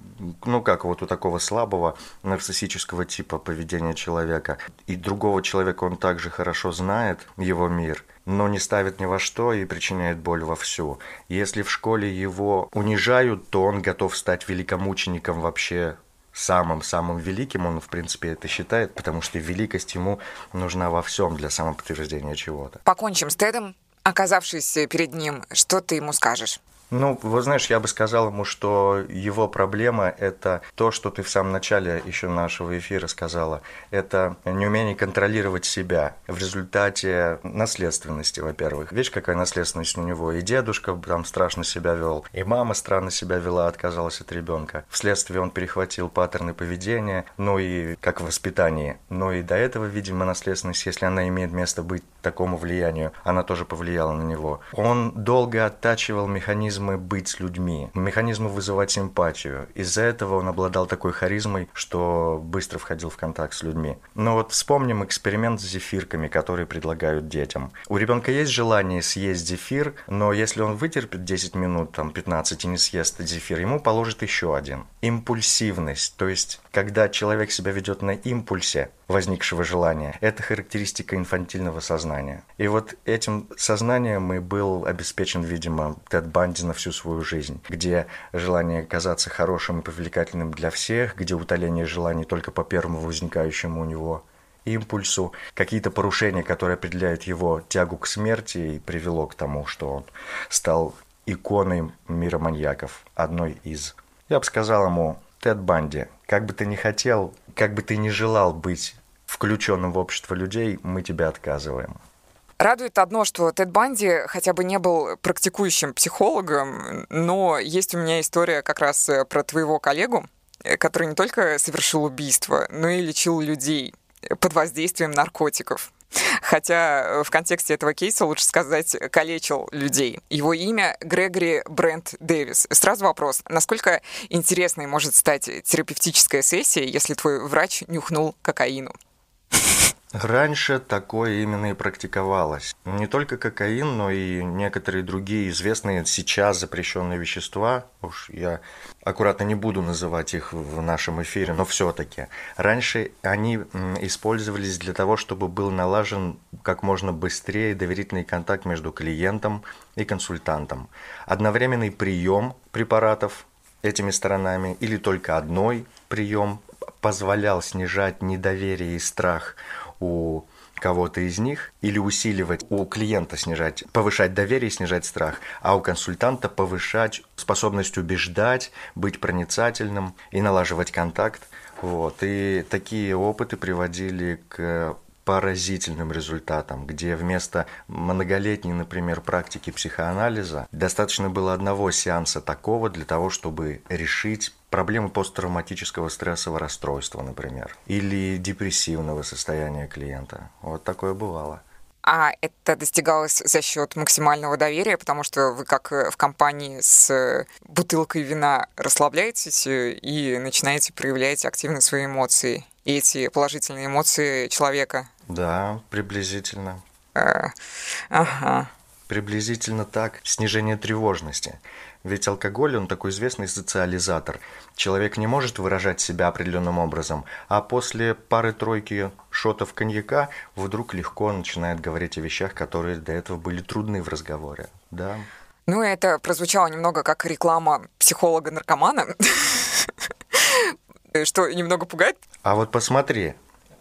Ну, как вот у такого слабого нарциссического типа поведения человека. И другого человека он также хорошо знает, его мир, но не ставит ни во что и причиняет боль вовсю. Если в школе его унижают, то он готов стать великомучеником вообще самым-самым великим, он, в принципе, это считает, потому что великость ему нужна во всем для самоподтверждения чего-то. Покончим с Тедом. Оказавшись перед ним, что ты ему скажешь? Ну, вот знаешь, я бы сказал ему, что его проблема – это то, что ты в самом начале еще нашего эфира сказала. Это неумение контролировать себя в результате наследственности, во-первых. Видишь, какая наследственность у него? И дедушка там страшно себя вел, и мама странно себя вела, отказалась от ребенка. Вследствие он перехватил паттерны поведения, ну и как в воспитании. Но и до этого, видимо, наследственность, если она имеет место быть такому влиянию, она тоже повлияла на него. Он долго оттачивал механизм механизмы быть с людьми, механизмы вызывать симпатию. Из-за этого он обладал такой харизмой, что быстро входил в контакт с людьми. Но вот вспомним эксперимент с зефирками, которые предлагают детям. У ребенка есть желание съесть зефир, но если он вытерпит 10 минут, там 15 и не съест зефир, ему положат еще один. Импульсивность, то есть когда человек себя ведет на импульсе возникшего желания, это характеристика инфантильного сознания. И вот этим сознанием и был обеспечен, видимо, Тед Банди на всю свою жизнь, где желание казаться хорошим и привлекательным для всех, где утоление желаний только по первому возникающему у него импульсу, какие-то порушения, которые определяют его тягу к смерти и привело к тому, что он стал иконой мира маньяков, одной из. Я бы сказал ему, Тед Банди, как бы ты ни хотел, как бы ты ни желал быть включенным в общество людей, мы тебе отказываем. Радует одно, что Тед Банди хотя бы не был практикующим психологом, но есть у меня история как раз э, про твоего коллегу, э, который не только совершил убийство, но и лечил людей под воздействием наркотиков. Хотя э, в контексте этого кейса лучше сказать калечил людей. Его имя Грегори Брент Дэвис. Сразу вопрос, насколько интересной может стать терапевтическая сессия, если твой врач нюхнул кокаину? Раньше такое именно и практиковалось. Не только кокаин, но и некоторые другие известные сейчас запрещенные вещества. Уж я аккуратно не буду называть их в нашем эфире, но все-таки. Раньше они использовались для того, чтобы был налажен как можно быстрее доверительный контакт между клиентом и консультантом. Одновременный прием препаратов этими сторонами или только одной прием позволял снижать недоверие и страх у кого-то из них или усиливать у клиента снижать, повышать доверие, снижать страх, а у консультанта повышать способность убеждать, быть проницательным и налаживать контакт. Вот. И такие опыты приводили к поразительным результатам, где вместо многолетней, например, практики психоанализа достаточно было одного сеанса такого для того, чтобы решить проблемы посттравматического стрессового расстройства, например, или депрессивного состояния клиента. Вот такое бывало. А это достигалось за счет максимального доверия, потому что вы как в компании с бутылкой вина расслабляетесь и начинаете проявлять активно свои эмоции. И эти положительные эмоции человека да, приблизительно. А, ага. Приблизительно так. Снижение тревожности. Ведь алкоголь, он такой известный социализатор. Человек не может выражать себя определенным образом, а после пары-тройки шотов коньяка вдруг легко начинает говорить о вещах, которые до этого были трудны в разговоре. Да. Ну, это прозвучало немного как реклама психолога-наркомана. Что немного пугает? А вот посмотри,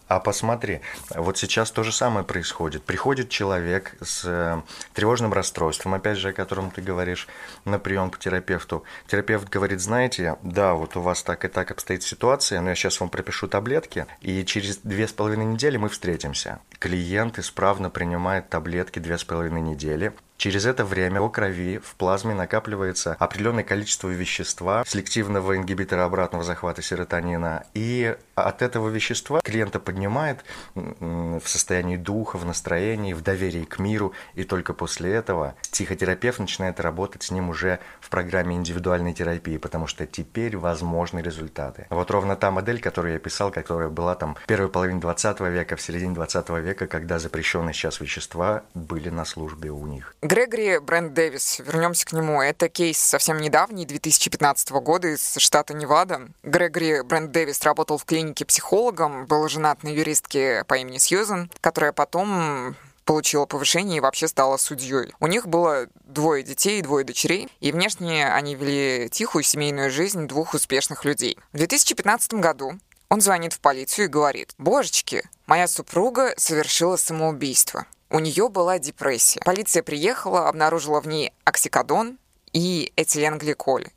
а посмотри, вот сейчас то же самое происходит. Приходит человек с э, тревожным расстройством, опять же, о котором ты говоришь, на прием к терапевту. Терапевт говорит, знаете, да, вот у вас так и так обстоит ситуация, но я сейчас вам пропишу таблетки, и через две с половиной недели мы встретимся. Клиент исправно принимает таблетки две с половиной недели, Через это время в крови, в плазме накапливается определенное количество вещества, селективного ингибитора обратного захвата серотонина. И от этого вещества клиента поднимает в состоянии духа, в настроении, в доверии к миру. И только после этого психотерапевт начинает работать с ним уже в программе индивидуальной терапии, потому что теперь возможны результаты. Вот ровно та модель, которую я писал, которая была там в первой половине 20 века, в середине 20 века, когда запрещенные сейчас вещества были на службе у них. Грегори Брэнд Дэвис, вернемся к нему. Это кейс совсем недавний, 2015 года из штата Невада. Грегори Брэнд Дэвис работал в клинике психологом, был женат на юристке по имени Сьюзен, которая потом получила повышение и вообще стала судьей. У них было двое детей и двое дочерей, и внешне они вели тихую семейную жизнь двух успешных людей. В 2015 году он звонит в полицию и говорит, «Божечки, моя супруга совершила самоубийство». У нее была депрессия. Полиция приехала, обнаружила в ней оксикодон и этиленгликоль.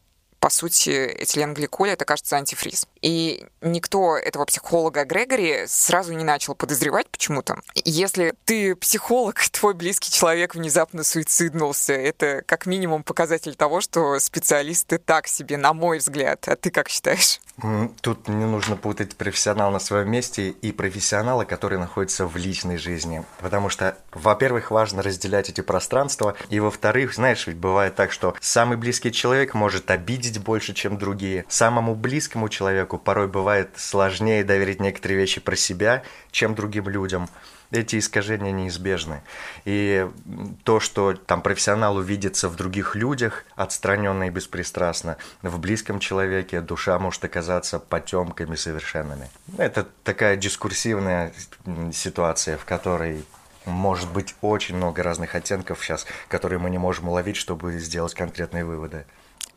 По сути, этиленгликоль — это, кажется, антифриз. И никто этого психолога Грегори сразу не начал подозревать почему-то. Если ты психолог, твой близкий человек внезапно суициднулся, это как минимум показатель того, что специалисты так себе, на мой взгляд. А ты как считаешь? Тут не нужно путать профессионал на своем месте и профессионала, который находится в личной жизни. Потому что, во-первых, важно разделять эти пространства, и во-вторых, знаешь, ведь бывает так, что самый близкий человек может обидеть больше, чем другие. Самому близкому человеку порой бывает сложнее доверить некоторые вещи про себя, чем другим людям эти искажения неизбежны. И то, что там профессионал увидится в других людях, отстраненно и беспристрастно, в близком человеке душа может оказаться потемками совершенными. Это такая дискурсивная ситуация, в которой может быть очень много разных оттенков сейчас, которые мы не можем уловить, чтобы сделать конкретные выводы.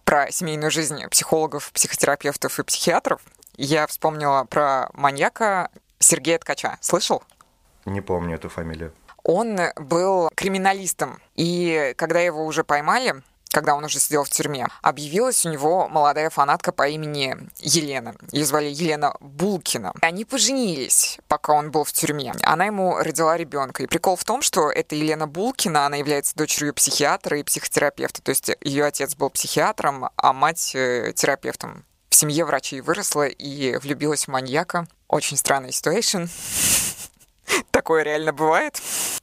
Про семейную жизнь психологов, психотерапевтов и психиатров я вспомнила про маньяка Сергея Ткача. Слышал? Не помню эту фамилию. Он был криминалистом, и когда его уже поймали, когда он уже сидел в тюрьме, объявилась у него молодая фанатка по имени Елена. Ее звали Елена Булкина. Они поженились, пока он был в тюрьме. Она ему родила ребенка. И прикол в том, что эта Елена Булкина, она является дочерью психиатра и психотерапевта. То есть ее отец был психиатром, а мать э, терапевтом. В семье врачей выросла и влюбилась в маньяка. Очень странная ситуация. Такое реально бывает?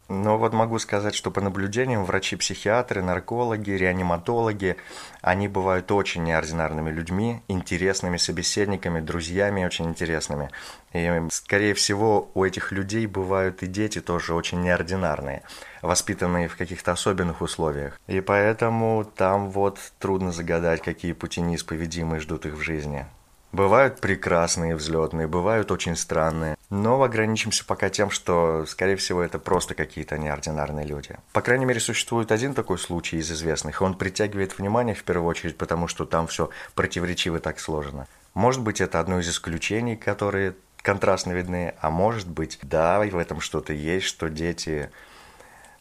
Ну вот могу сказать, что по наблюдениям врачи-психиатры, наркологи, реаниматологи, они бывают очень неординарными людьми, интересными собеседниками, друзьями очень интересными. И, скорее всего, у этих людей бывают и дети тоже очень неординарные, воспитанные в каких-то особенных условиях. И поэтому там вот трудно загадать, какие пути неисповедимые ждут их в жизни. Бывают прекрасные взлетные, бывают очень странные. Но ограничимся пока тем, что, скорее всего, это просто какие-то неординарные люди. По крайней мере, существует один такой случай из известных. Он притягивает внимание в первую очередь, потому что там все противоречиво так сложно. Может быть, это одно из исключений, которые контрастно видны, а может быть, да, и в этом что-то есть, что дети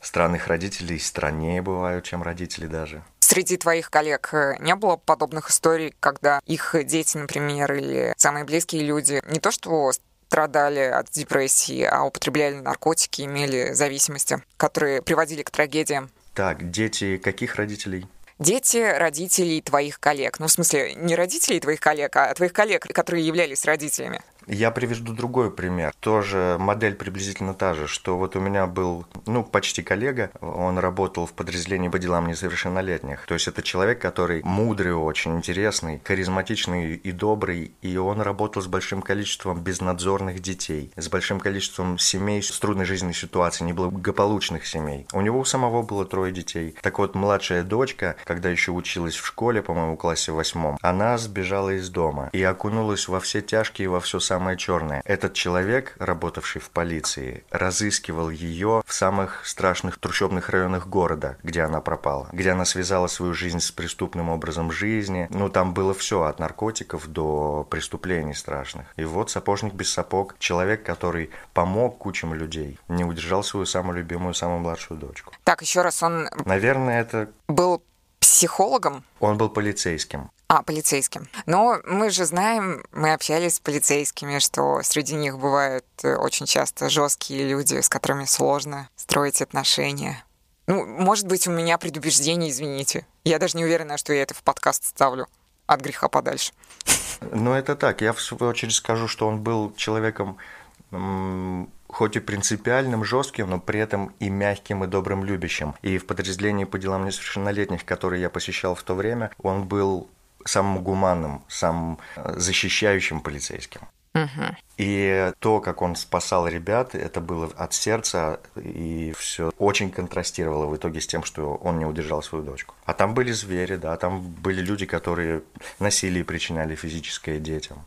странных родителей страннее бывают, чем родители даже. Среди твоих коллег э, не было подобных историй, когда их дети, например, или самые близкие люди не то что страдали от депрессии, а употребляли наркотики, имели зависимости, которые приводили к трагедиям? Так, дети каких родителей? Дети родителей твоих коллег. Ну, в смысле, не родителей твоих коллег, а твоих коллег, которые являлись родителями. Я приведу другой пример. Тоже модель приблизительно та же, что вот у меня был, ну, почти коллега, он работал в подразделении по делам несовершеннолетних. То есть это человек, который мудрый очень, интересный, харизматичный и добрый, и он работал с большим количеством безнадзорных детей, с большим количеством семей с трудной жизненной ситуацией, неблагополучных семей. У него у самого было трое детей. Так вот, младшая дочка, когда еще училась в школе, по-моему, классе восьмом, она сбежала из дома и окунулась во все тяжкие, во все самое черное. Этот человек, работавший в полиции, разыскивал ее в самых страшных трущобных районах города, где она пропала, где она связала свою жизнь с преступным образом жизни. Ну, там было все, от наркотиков до преступлений страшных. И вот сапожник без сапог, человек, который помог кучам людей, не удержал свою самую любимую, самую младшую дочку. Так, еще раз, он... Наверное, это... Был психологом? Он был полицейским. А, полицейским. Но мы же знаем, мы общались с полицейскими, что среди них бывают э, очень часто жесткие люди, с которыми сложно строить отношения. Ну, может быть, у меня предубеждение, извините. Я даже не уверена, что я это в подкаст ставлю. От греха подальше. Ну, это так. Я, в свою очередь, скажу, что он был человеком хоть и принципиальным, жестким, но при этом и мягким, и добрым, любящим. И в подразделении по делам несовершеннолетних, которые я посещал в то время, он был самым гуманным, самым э, защищающим полицейским. Угу. И то, как он спасал ребят, это было от сердца, и все очень контрастировало в итоге с тем, что он не удержал свою дочку. А там были звери, да, там были люди, которые насилие причиняли физическое детям.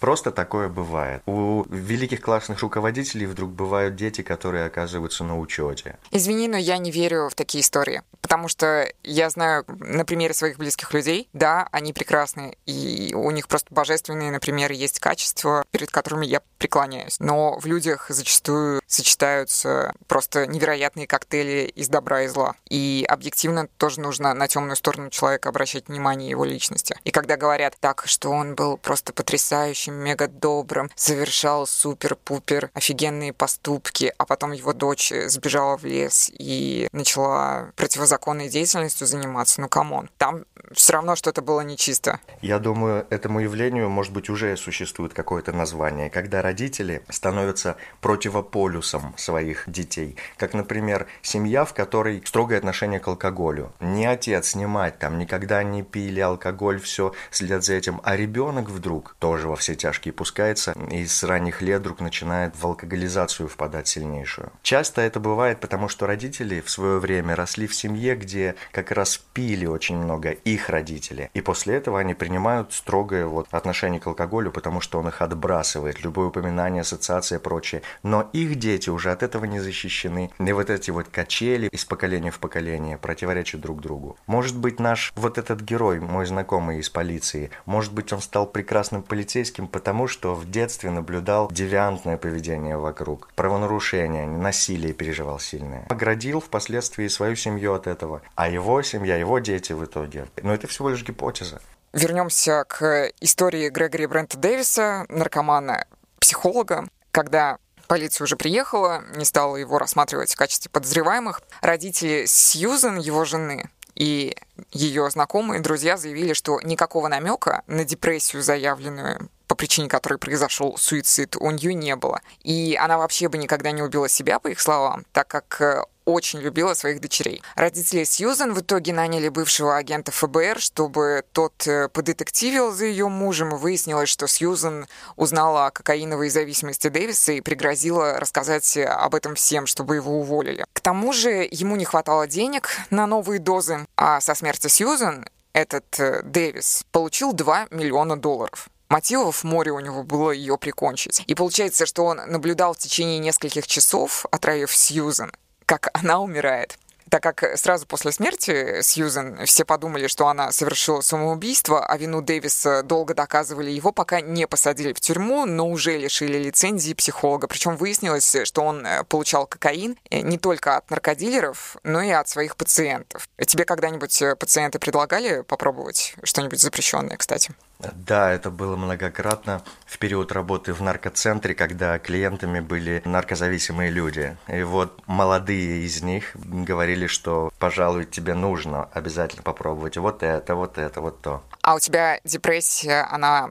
Просто такое бывает. У великих классных руководителей вдруг бывают дети, которые оказываются на учете. Извини, но я не верю в такие истории. Потому что я знаю на примере своих близких людей, да, они прекрасны, и у них просто божественные, например, есть качества, перед которыми я преклоняюсь. Но в людях зачастую сочетаются просто невероятные коктейли из добра и зла. И объективно тоже нужно на темную сторону человека обращать внимание его личности. И когда говорят так, что он был просто потрясающим, очень мега добрым, совершал супер-пупер офигенные поступки, а потом его дочь сбежала в лес и начала противозаконной деятельностью заниматься. Ну, come on. Там все равно что-то было нечисто. Я думаю, этому явлению, может быть, уже существует какое-то название, когда родители становятся противополюсом своих детей. Как, например, семья, в которой строгое отношение к алкоголю. Не отец, не мать там никогда не пили алкоголь, все след за этим, а ребенок вдруг тоже во все тяжкие пускается и с ранних лет вдруг начинает в алкоголизацию впадать сильнейшую. Часто это бывает потому, что родители в свое время росли в семье, где как раз пили очень много их родители. И после этого они принимают строгое вот отношение к алкоголю, потому что он их отбрасывает, любое упоминание, ассоциация и прочее. Но их дети уже от этого не защищены. И вот эти вот качели из поколения в поколение противоречат друг другу. Может быть, наш вот этот герой, мой знакомый из полиции, может быть, он стал прекрасным полицейским, потому что в детстве наблюдал девиантное поведение вокруг, правонарушения, насилие переживал сильное. Оградил впоследствии свою семью от этого, а его семья, его дети в итоге. Но это всего лишь гипотеза. Вернемся к истории Грегори Брента Дэвиса, наркомана, психолога, когда полиция уже приехала, не стала его рассматривать в качестве подозреваемых. Родители Сьюзен, его жены, и ее знакомые, друзья заявили, что никакого намека на депрессию, заявленную по причине которой произошел суицид, у нее не было. И она вообще бы никогда не убила себя, по их словам, так как э, очень любила своих дочерей. Родители Сьюзан в итоге наняли бывшего агента ФБР, чтобы тот э, подетективил за ее мужем, выяснилось, что Сьюзан узнала о кокаиновой зависимости Дэвиса и пригрозила рассказать об этом всем, чтобы его уволили. К тому же ему не хватало денег на новые дозы, а со смерти Сьюзан этот э, Дэвис получил 2 миллиона долларов. Мотивов море у него было ее прикончить. И получается, что он наблюдал в течение нескольких часов, отравив Сьюзен, как она умирает так как сразу после смерти Сьюзен все подумали, что она совершила самоубийство, а вину Дэвиса долго доказывали его, пока не посадили в тюрьму, но уже лишили лицензии психолога. Причем выяснилось, что он э, получал кокаин э, не только от наркодилеров, но и от своих пациентов. Тебе когда-нибудь э, пациенты предлагали попробовать что-нибудь запрещенное, кстати? Да, это было многократно в период работы в наркоцентре, когда клиентами были наркозависимые люди. И вот молодые из них говорили, что, пожалуй, тебе нужно обязательно попробовать вот это, вот это, вот то. А у тебя депрессия, она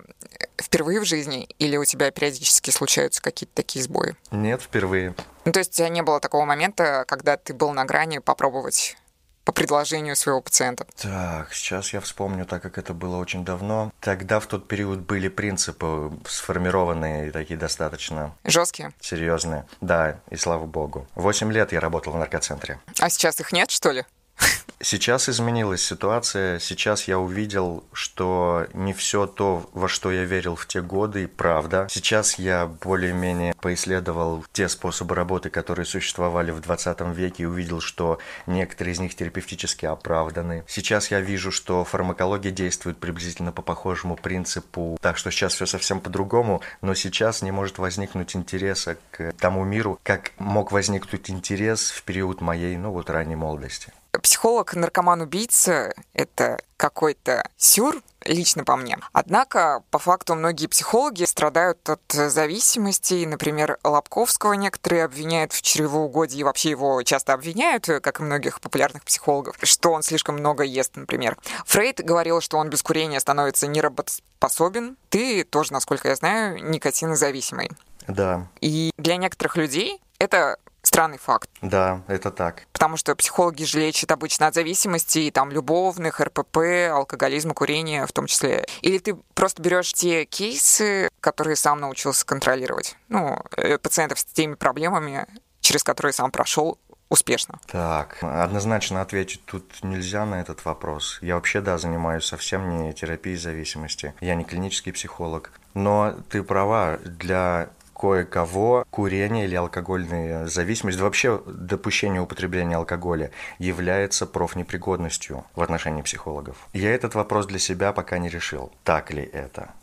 впервые в жизни или у тебя периодически случаются какие-то такие сбои? Нет, впервые. Ну, то есть у тебя не было такого момента, когда ты был на грани попробовать по предложению своего пациента? Так, сейчас я вспомню, так как это было очень давно. Тогда в тот период были принципы сформированные, такие достаточно... Жесткие? Серьезные. Да, и слава богу. Восемь лет я работал в наркоцентре. А сейчас их нет, что ли? Сейчас изменилась ситуация. Сейчас я увидел, что не все то, во что я верил в те годы, правда. Сейчас я более-менее поисследовал те способы работы, которые существовали в 20 веке, и увидел, что некоторые из них терапевтически оправданы. Сейчас я вижу, что фармакология действует приблизительно по похожему принципу. Так что сейчас все совсем по-другому, но сейчас не может возникнуть интереса к тому миру, как мог возникнуть интерес в период моей, ну вот, ранней молодости психолог, наркоман-убийца — это какой-то сюр, лично по мне. Однако, по факту, многие психологи страдают от зависимости. Например, Лобковского некоторые обвиняют в чревоугодии, и вообще его часто обвиняют, как и многих популярных психологов, что он слишком много ест, например. Фрейд говорил, что он без курения становится неработоспособен. Ты тоже, насколько я знаю, никотинозависимый. Да. И для некоторых людей это странный факт. Да, это так. Потому что психологи же лечат обычно от зависимости, и там любовных, РПП, алкоголизма, курения в том числе. Или ты просто берешь те кейсы, которые сам научился контролировать. Ну, э, пациентов с теми проблемами, через которые сам прошел, успешно? Так, однозначно ответить тут нельзя на этот вопрос. Я вообще, да, занимаюсь совсем не терапией зависимости. Я не клинический психолог. Но ты права, для кое-кого курение или алкогольная зависимость, вообще допущение употребления алкоголя является профнепригодностью в отношении психологов. Я этот вопрос для себя пока не решил. Так ли это?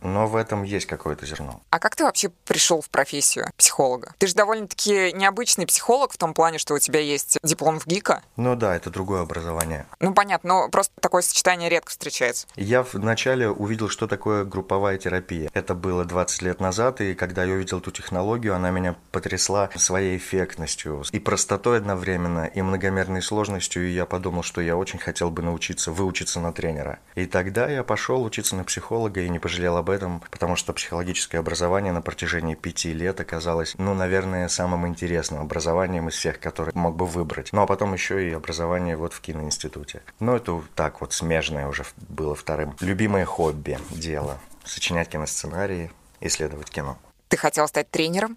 Но в этом есть какое-то зерно. А как ты вообще пришел в профессию психолога? Ты же довольно-таки необычный психолог в том плане, что у тебя есть диплом в ГИКа. Ну да, это другое образование. Ну понятно, но просто такое сочетание редко встречается. Я вначале увидел, что такое групповая терапия. Это было 20 лет назад, и когда я увидел эту технологию, она меня потрясла своей эффектностью и простотой одновременно, и многомерной сложностью, и я подумал, что я очень хотел бы научиться, выучиться на тренера. И тогда я пошел учиться на психолога и не пожалел об об этом, потому что психологическое образование на протяжении пяти лет оказалось, ну, наверное, самым интересным образованием из всех, которые мог бы выбрать. Ну, а потом еще и образование вот в киноинституте. Но это так вот смежное уже было вторым. Любимое хобби, дело. Сочинять киносценарии, исследовать кино. Ты хотел стать тренером?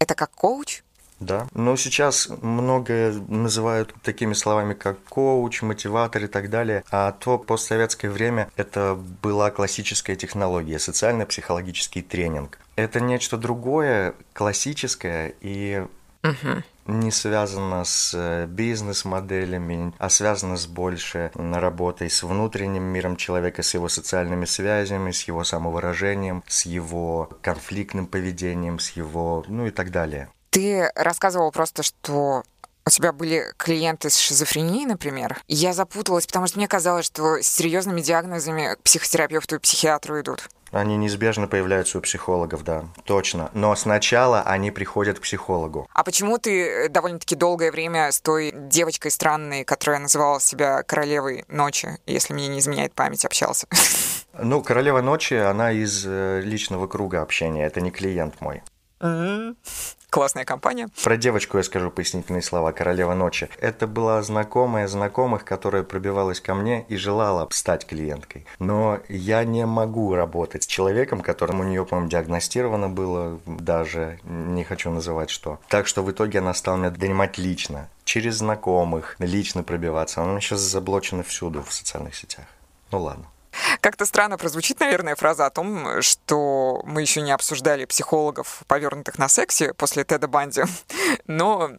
Это как коуч? Да. Но сейчас многое называют такими словами, как коуч, мотиватор и так далее. А то постсоветское время это была классическая технология, социально-психологический тренинг. Это нечто другое, классическое и угу не связано с э, бизнес-моделями, а связано с больше работой с внутренним миром человека, с его социальными связями, с его самовыражением, с его конфликтным поведением, с его, ну и так далее. Ты рассказывал просто, что у тебя были клиенты с шизофренией, например. я запуталась, потому что мне казалось, что с серьезными диагнозами к психотерапевту и психиатру идут. Они неизбежно появляются у психологов, да, точно. Но сначала они приходят к психологу. А почему ты э, довольно-таки долгое время с той девочкой странной, которая называла себя королевой ночи, если мне не изменяет память, общался? Ну, королева ночи, она из э, личного круга общения, это не клиент мой. Mm-hmm. Классная компания. Про девочку я скажу пояснительные слова «Королева ночи». Это была знакомая знакомых, которая пробивалась ко мне и желала стать клиенткой. Но я не могу работать с человеком, которому у нее, по-моему, диагностировано было даже, не хочу называть что. Так что в итоге она стала меня донимать лично, через знакомых, лично пробиваться. Она сейчас заблочена всюду в социальных сетях. Ну ладно. Как-то странно прозвучит, наверное, фраза о том, что мы еще не обсуждали психологов, повернутых на сексе после Теда Банди. Но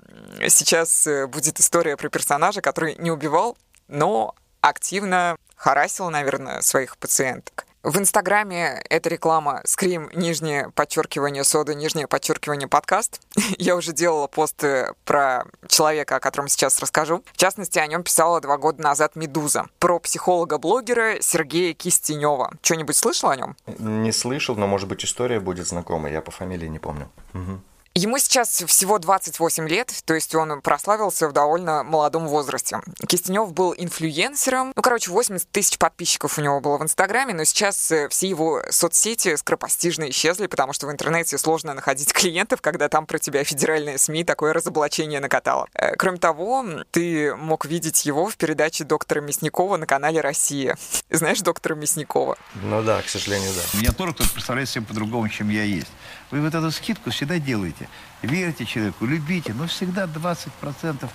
сейчас э, будет история про персонажа, который не убивал, но активно харасил, наверное, своих пациенток. В Инстаграме эта реклама скрим, нижнее подчеркивание сода, нижнее подчеркивание подкаст. Я уже делала пост про человека, о котором сейчас расскажу. В частности, о нем писала два года назад «Медуза». Про психолога-блогера Сергея Кистенева. Что-нибудь слышал о нем? Не слышал, но, может быть, история будет знакомая. Я по фамилии не помню. Угу. Ему сейчас всего 28 лет, то есть он прославился в довольно молодом возрасте. Кистенев был инфлюенсером. Ну, короче, 80 тысяч подписчиков у него было в Инстаграме, но сейчас э, все его соцсети скоропостижно исчезли, потому что в интернете сложно находить клиентов, когда там про тебя федеральные СМИ такое разоблачение накатало. Э, кроме того, ты мог видеть его в передаче доктора Мясникова на канале «Россия». Знаешь доктора Мясникова? Ну да, к сожалению, да. Меня тоже кто-то представляет себе по-другому, чем я есть. Вы вот эту скидку всегда делаете. Верьте человеку, любите, но всегда 20%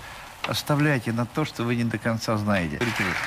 оставляйте на то, что вы не до конца знаете.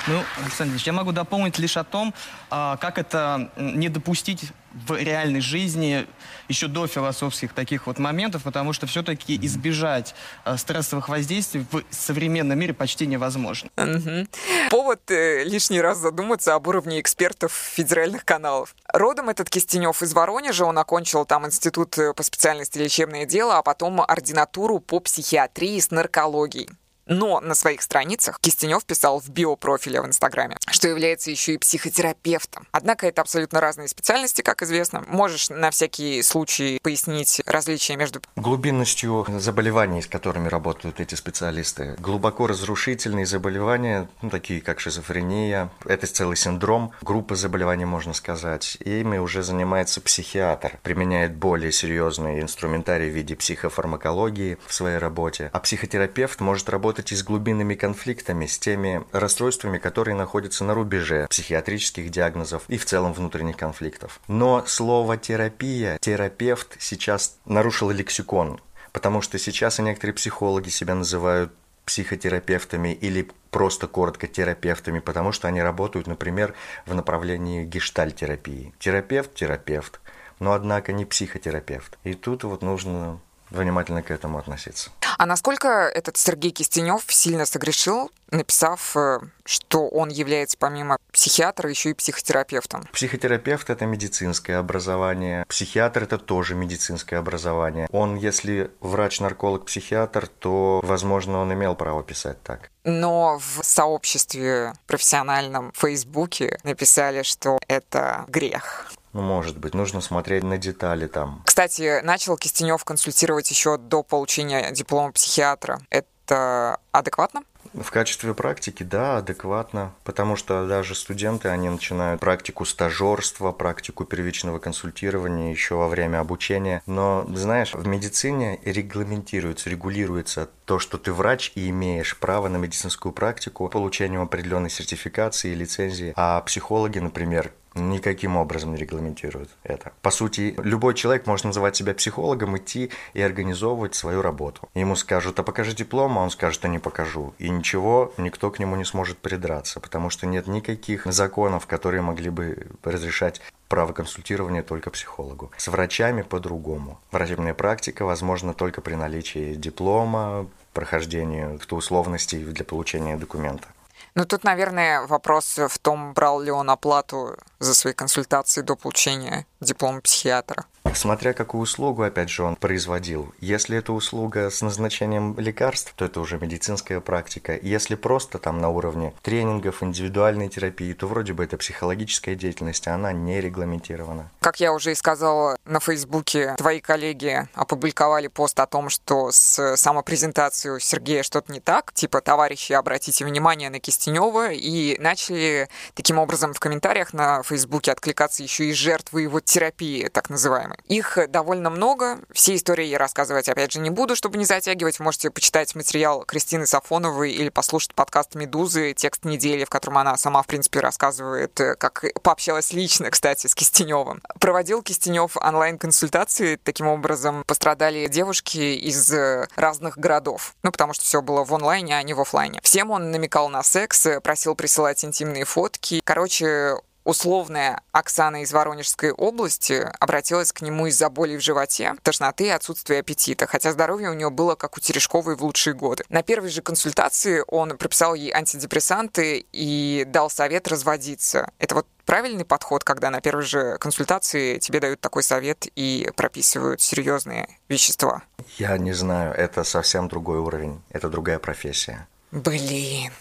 Ну, Александр Ильич, я могу дополнить лишь о том, а, как это не допустить в реальной жизни еще до философских таких вот моментов, потому что все-таки избежать а, стрессовых воздействий в современном мире почти невозможно. Мгм. Повод э, лишний раз задуматься об уровне экспертов федеральных каналов. Родом этот Кистенев из Воронежа, он окончил там институт э, по специальности лечебное дело, а потом ординатуру по психиатрии с наркологией. Но на своих страницах Кистенев писал в биопрофиле в Инстаграме, что является еще и психотерапевтом. Однако это абсолютно разные специальности, как известно. Можешь на всякий случай пояснить различия между... Глубинностью заболеваний, с которыми работают эти специалисты. Глубоко разрушительные заболевания, ну, такие как шизофрения, это целый синдром, группа заболеваний, можно сказать. И ими уже занимается психиатр, применяет более серьезные инструментарии в виде психофармакологии в своей работе. А психотерапевт может работать и с глубинными конфликтами, с теми расстройствами, которые находятся на рубеже психиатрических диагнозов и в целом внутренних конфликтов. Но слово терапия, терапевт сейчас нарушил лексикон, потому что сейчас и некоторые психологи себя называют психотерапевтами или просто коротко терапевтами, потому что они работают, например, в направлении гештальтерапии. Терапевт – терапевт, но однако не психотерапевт. И тут вот нужно внимательно к этому относиться. А насколько этот Сергей Кистенев сильно согрешил, написав, э, что он является помимо психиатра еще и психотерапевтом? Психотерапевт – это медицинское образование, психиатр – это тоже медицинское образование. Он, если врач-нарколог-психиатр, то, возможно, он имел право писать так. Но в сообществе профессиональном в Фейсбуке написали, что это грех. Ну, может быть, нужно смотреть на детали там. Кстати, начал Кистенев консультировать еще до получения диплома психиатра. Это адекватно? В качестве практики, да, адекватно, потому что даже студенты, они начинают практику стажерства, практику первичного консультирования еще во время обучения. Но, знаешь, в медицине регламентируется, регулируется то, что ты врач и имеешь право на медицинскую практику, получению определенной сертификации и лицензии. А психологи, например, никаким образом не регламентируют это. По сути, любой человек может называть себя психологом, идти и организовывать свою работу. Ему скажут, а покажи диплом, а он скажет, а не покажу. И ничего, никто к нему не сможет придраться, потому что нет никаких законов, которые могли бы разрешать право консультирования только психологу. С врачами по-другому. Врачебная практика возможна только при наличии диплома, прохождении каких-то условностей для получения документа. Ну, тут, наверное, вопрос в том, брал ли он оплату за свои консультации до получения диплома психиатра. Смотря какую услугу, опять же, он производил. Если это услуга с назначением лекарств, то это уже медицинская практика. Если просто там на уровне тренингов, индивидуальной терапии, то вроде бы это психологическая деятельность, а она не регламентирована. Как я уже и сказала, на Фейсбуке твои коллеги опубликовали пост о том, что с самопрезентацией у Сергея что-то не так. Типа, товарищи, обратите внимание на Кистенева. И начали таким образом в комментариях на Фейсбуке откликаться еще и жертвы его терапии, так называемой. Их довольно много. Все истории я рассказывать, опять же, не буду, чтобы не затягивать. Можете почитать материал Кристины Сафоновой или послушать подкаст «Медузы», текст недели, в котором она сама, в принципе, рассказывает, э, как пообщалась лично, кстати, с Кистеневым. Проводил Кистенев онлайн-консультации. Таким образом, пострадали девушки из э, разных городов. Ну, потому что все было в онлайне, а не в офлайне. Всем он намекал на секс, э, просил присылать интимные фотки. Короче, условная Оксана из Воронежской области обратилась к нему из-за боли в животе, тошноты и отсутствия аппетита, хотя здоровье у нее было как у Терешковой в лучшие годы. На первой же консультации он прописал ей антидепрессанты и дал совет разводиться. Это вот правильный подход, когда на первой же консультации тебе дают такой совет и прописывают серьезные вещества? Я не знаю, это совсем другой уровень, это другая профессия. Блин,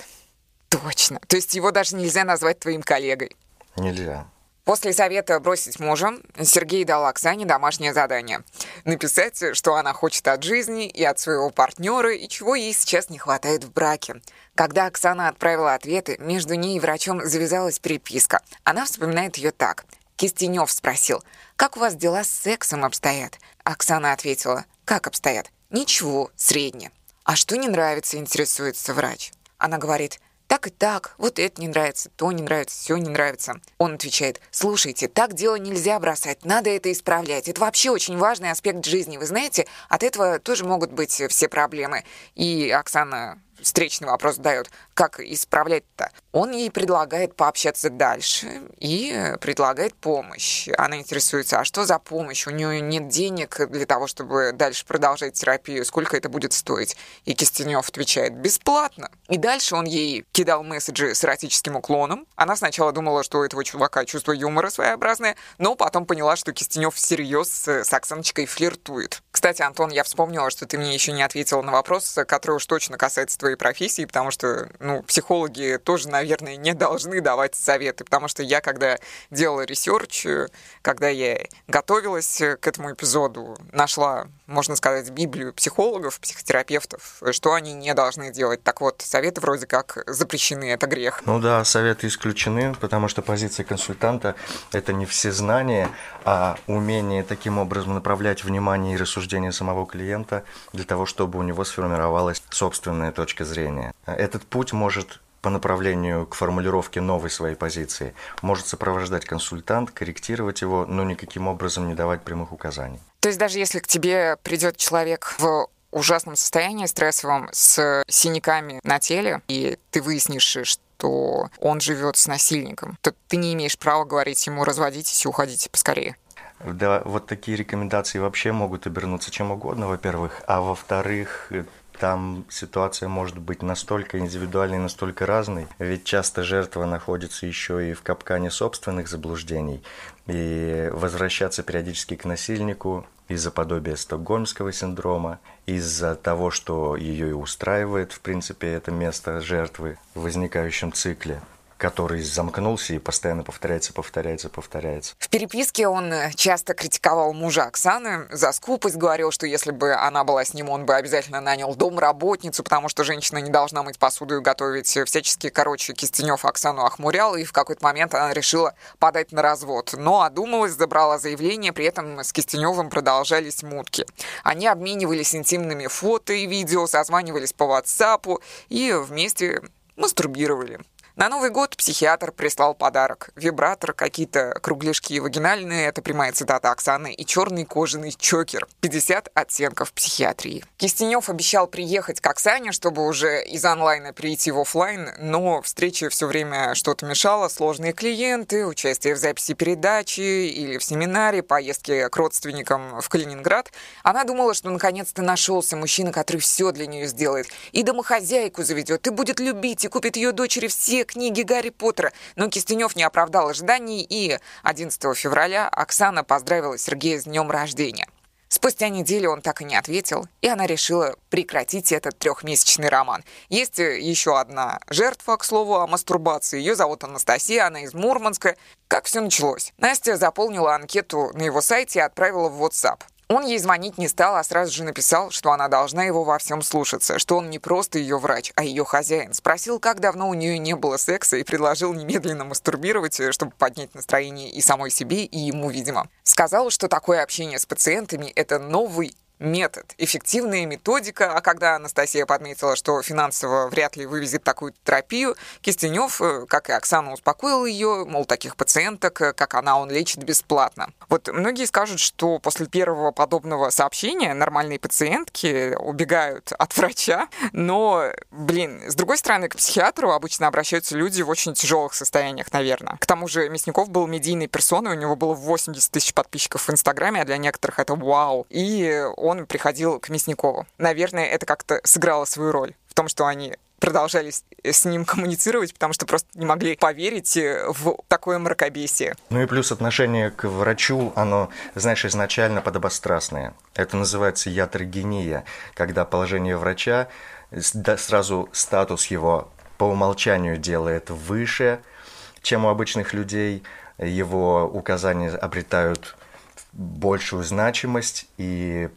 точно. То есть его даже нельзя назвать твоим коллегой. Нельзя. После совета бросить мужа Сергей дал Оксане домашнее задание. Написать, что она хочет от жизни и от своего партнера, и чего ей сейчас не хватает в браке. Когда Оксана отправила ответы, между ней и врачом завязалась переписка. Она вспоминает ее так. Кистенев спросил, «Как у вас дела с сексом обстоят?» Оксана ответила, «Как обстоят?» «Ничего, средне». «А что не нравится?» — интересуется врач. Она говорит, так и так, вот это не нравится, то не нравится, все не нравится. Он отвечает, слушайте, так дело нельзя бросать, надо это исправлять. Это вообще очень важный аспект жизни, вы знаете, от этого тоже могут быть все проблемы. И Оксана встречный вопрос дает, как исправлять-то? Он ей предлагает пообщаться дальше и предлагает помощь. Она интересуется, а что за помощь? У нее нет денег для того, чтобы дальше продолжать терапию. Сколько это будет стоить? И Кистенев отвечает, бесплатно. И дальше он ей кидал месседжи с эротическим уклоном. Она сначала думала, что у этого чувака чувство юмора своеобразное, но потом поняла, что Кистенев всерьез с Оксаночкой флиртует. Кстати, Антон, я вспомнила, что ты мне еще не ответила на вопрос, который уж точно касается твоей профессии, потому что, ну, психологи тоже, наверное, не должны давать советы, потому что я, когда делала research, когда я готовилась к этому эпизоду, нашла, можно сказать, Библию психологов, психотерапевтов, что они не должны делать. Так вот, советы вроде как запрещены, это грех. Ну да, советы исключены, потому что позиция консультанта – это не все знания, а умение таким образом направлять внимание и рассуждение самого клиента для того, чтобы у него сформировалась собственная точка зрения. Этот путь может по направлению к формулировке новой своей позиции может сопровождать консультант, корректировать его, но никаким образом не давать прямых указаний. То есть даже если к тебе придет человек в ужасном состоянии стрессовом с синяками на теле, и ты выяснишь, что что он живет с насильником, то ты не имеешь права говорить ему разводитесь и уходите поскорее. Да, вот такие рекомендации вообще могут обернуться чем угодно, во-первых, а во-вторых, там ситуация может быть настолько индивидуальной, настолько разной, ведь часто жертва находится еще и в капкане собственных заблуждений, и возвращаться периодически к насильнику из-за подобия стокгольмского синдрома, из-за того, что ее и устраивает, в принципе, это место жертвы в возникающем цикле который замкнулся и постоянно повторяется, повторяется, повторяется. В переписке он часто критиковал мужа Оксаны за скупость, говорил, что если бы она была с ним, он бы обязательно нанял домработницу, потому что женщина не должна мыть посуду и готовить всячески. Короче, Кистенев Оксану охмурял, и в какой-то момент она решила подать на развод. Но одумалась, забрала заявление, при этом с Кистеневым продолжались мутки. Они обменивались интимными фото и видео, созванивались по WhatsApp и вместе мастурбировали. На Новый год психиатр прислал подарок. Вибратор, какие-то кругляшки вагинальные, это прямая цитата Оксаны, и черный кожаный чокер. 50 оттенков психиатрии. Кистенев обещал приехать к Оксане, чтобы уже из онлайна перейти в офлайн, но встрече все время что-то мешало, сложные клиенты, участие в записи передачи или в семинаре, поездки к родственникам в Калининград. Она думала, что наконец-то нашелся мужчина, который все для нее сделает. И домохозяйку заведет, и будет любить, и купит ее дочери все книги Гарри Поттера, но Кистенев не оправдал ожиданий, и 11 февраля Оксана поздравила Сергея с днем рождения. Спустя неделю он так и не ответил, и она решила прекратить этот трехмесячный роман. Есть еще одна жертва, к слову, о мастурбации. Ее зовут Анастасия, она из Мурманска. Как все началось? Настя заполнила анкету на его сайте и отправила в WhatsApp. Он ей звонить не стал, а сразу же написал, что она должна его во всем слушаться, что он не просто ее врач, а ее хозяин. Спросил, как давно у нее не было секса, и предложил немедленно мастурбировать, чтобы поднять настроение и самой себе, и ему, видимо. Сказал, что такое общение с пациентами — это новый метод, эффективная методика, а когда Анастасия подметила, что финансово вряд ли вывезет такую терапию, Кистенев, э, как и Оксана, успокоил ее, мол, таких пациенток, э, как она, он лечит бесплатно. Вот многие скажут, что после первого подобного сообщения нормальные пациентки убегают от врача, но, блин, с другой стороны, к психиатру обычно обращаются люди в очень тяжелых состояниях, наверное. К тому же Мясников был медийной персоной, у него было 80 тысяч подписчиков в Инстаграме, а для некоторых это вау. И он приходил к Мясникову. Наверное, это как-то сыграло свою роль в том, что они продолжали с ним коммуницировать, потому что просто не могли поверить э, в такое мракобесие. Ну и плюс отношение к врачу, оно, знаешь, изначально подобострастное. Это называется ятрогения, когда положение врача, сразу статус его по умолчанию делает выше, чем у обычных людей, его указания обретают большую значимость, и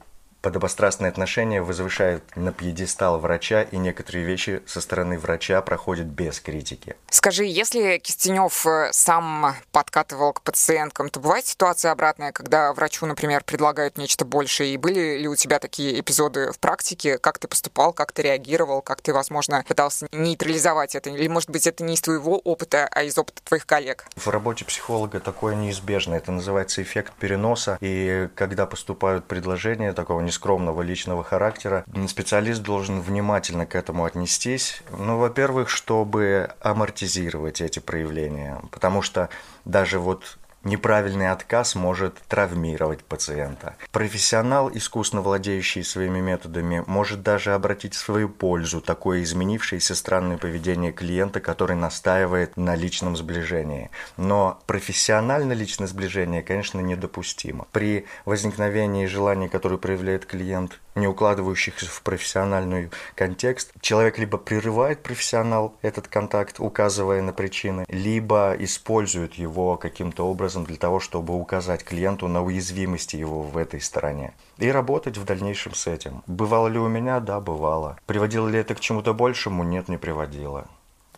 подобострастное отношение возвышает на пьедестал врача, и некоторые вещи со стороны врача проходят без критики. Скажи, если Кистенев э, сам подкатывал к пациенткам, то бывает ситуация обратная, когда врачу, например, предлагают нечто большее, и были ли у тебя такие эпизоды в практике? Как ты поступал, как ты реагировал, как ты, возможно, пытался нейтрализовать это? Или, может быть, это не из твоего опыта, а из опыта твоих коллег? В работе психолога такое неизбежно. Это называется эффект переноса. И когда поступают предложения такого нескромного личного характера, специалист должен внимательно к этому отнестись. Ну, во-первых, чтобы амортизировать эти проявления, потому что даже вот Неправильный отказ может травмировать пациента. Профессионал, искусно владеющий своими методами, может даже обратить в свою пользу такое изменившееся странное поведение клиента, который настаивает на личном сближении. Но профессионально личное сближение, конечно, недопустимо. При возникновении желания, которое проявляет клиент, не укладывающихся в профессиональный контекст, человек либо прерывает профессионал этот контакт, указывая на причины, либо использует его каким-то образом для того, чтобы указать клиенту на уязвимости его в этой стороне. И работать в дальнейшем с этим. Бывало ли у меня? Да, бывало. Приводило ли это к чему-то большему? Нет, не приводило.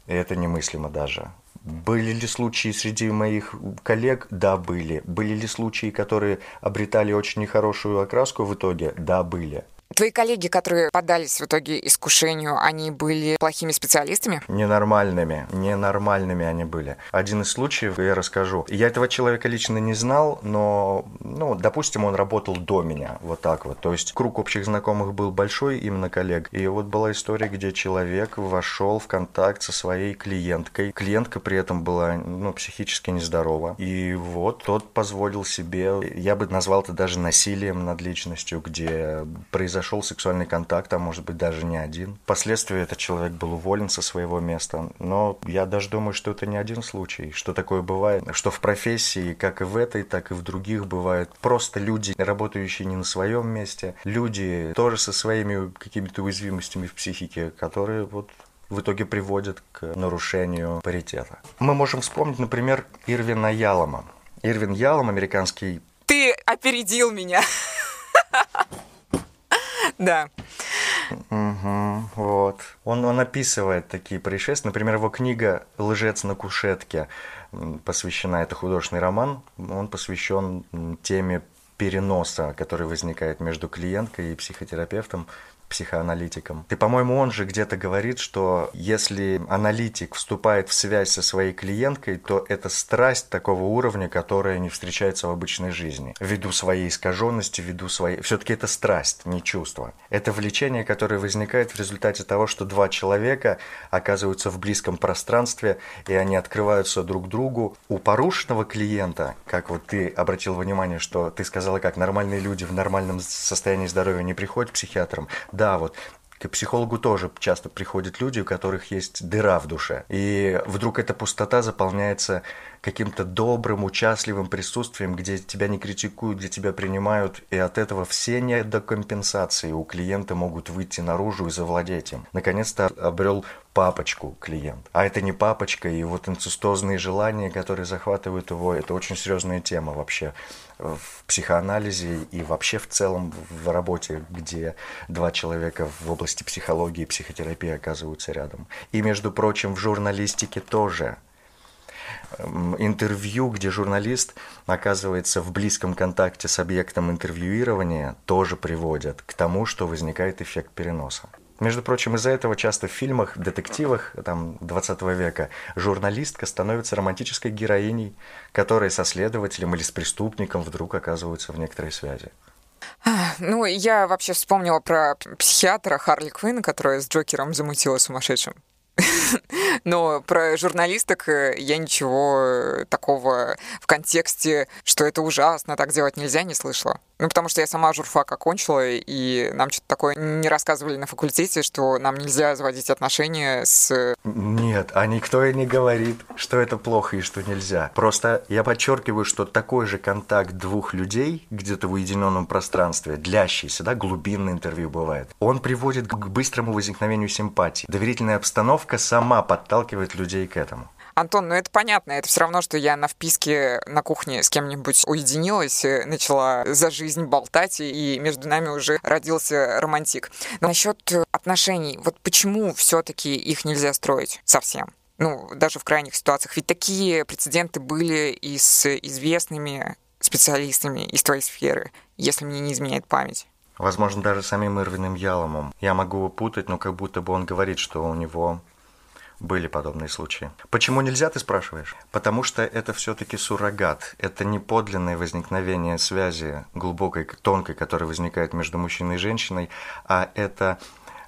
И это немыслимо даже. Были ли случаи среди моих коллег? Да, были. Были ли случаи, которые обретали очень нехорошую окраску в итоге? Да, были. Твои коллеги, которые поддались в итоге искушению, они были плохими специалистами? Ненормальными. Ненормальными они были. Один из случаев я расскажу. Я этого человека лично не знал, но, ну, допустим, он работал до меня. Вот так вот. То есть круг общих знакомых был большой, именно коллег. И вот была история, где человек вошел в контакт со своей клиенткой. Клиентка при этом была, ну, психически нездорова. И вот тот позволил себе, я бы назвал это даже насилием над личностью, где произошло произошел сексуальный контакт, а может быть даже не один. Впоследствии этот человек был уволен со своего места. Но я даже думаю, что это не один случай, что такое бывает, что в профессии, как и в этой, так и в других бывает просто люди, работающие не на своем месте, люди тоже со своими какими-то уязвимостями в психике, которые вот в итоге приводят к нарушению паритета. Мы можем вспомнить, например, Ирвина Ялома. Ирвин Ялом, американский... Ты опередил меня. Да. Угу, вот. Он, он описывает такие происшествия. Например, его книга «Лжец на кушетке» посвящена, это художественный роман, он посвящен теме переноса, который возникает между клиенткой и психотерапевтом психоаналитиком. И, по-моему, он же где-то говорит, что если аналитик вступает в связь со своей клиенткой, то это страсть такого уровня, которая не встречается в обычной жизни. Ввиду своей искаженности, ввиду своей... Все-таки это страсть, не чувство. Это влечение, которое возникает в результате того, что два человека оказываются в близком пространстве, и они открываются друг другу. У порушенного клиента, как вот ты обратил внимание, что ты сказала, как нормальные люди в нормальном состоянии здоровья не приходят к психиатрам, да, вот к психологу тоже часто приходят люди, у которых есть дыра в душе. И вдруг эта пустота заполняется каким-то добрым, участливым присутствием, где тебя не критикуют, где тебя принимают, и от этого все недокомпенсации у клиента могут выйти наружу и завладеть им. Наконец-то обрел папочку клиент. А это не папочка, и вот инцестозные желания, которые захватывают его, это очень серьезная тема вообще в психоанализе и вообще в целом в работе, где два человека в области психологии и психотерапии оказываются рядом. И, между прочим, в журналистике тоже – интервью, где журналист оказывается в близком контакте с объектом интервьюирования, тоже приводят к тому, что возникает эффект переноса. Между прочим, из-за этого часто в фильмах, детективах там, 20 века журналистка становится романтической героиней, которая со следователем или с преступником вдруг оказываются в некоторой связи. Ну, я вообще вспомнила про психиатра Харли Квинн, которая с Джокером замутила сумасшедшим. Но про журналисток э, я ничего э, такого в контексте, что это ужасно, так делать нельзя, не слышала. Ну, потому что я сама журфак окончила, и нам что-то такое не рассказывали на факультете, что нам нельзя заводить отношения с... Нет, а никто и не говорит, что это плохо и что нельзя. Просто я подчеркиваю, что такой же контакт двух людей где-то в уединенном пространстве, длящийся, да, глубинное интервью бывает, он приводит к быстрому возникновению симпатии. Доверительная обстановка сама подталкивает людей к этому. Антон, ну это понятно, это все равно, что я на вписке на кухне с кем-нибудь уединилась, э, начала за жизнь болтать, и между нами уже родился романтик. Но насчет отношений, вот почему все-таки их нельзя строить совсем? Ну, даже в крайних ситуациях. Ведь такие прецеденты были и с известными специалистами из твоей сферы, если мне не изменяет память. Возможно, даже самим Ирвиным Яломом. Я могу его путать, но как будто бы он говорит, что у него были подобные случаи. Почему нельзя, ты спрашиваешь? Потому что это все-таки суррогат. Это не подлинное возникновение связи глубокой, тонкой, которая возникает между мужчиной и женщиной, а это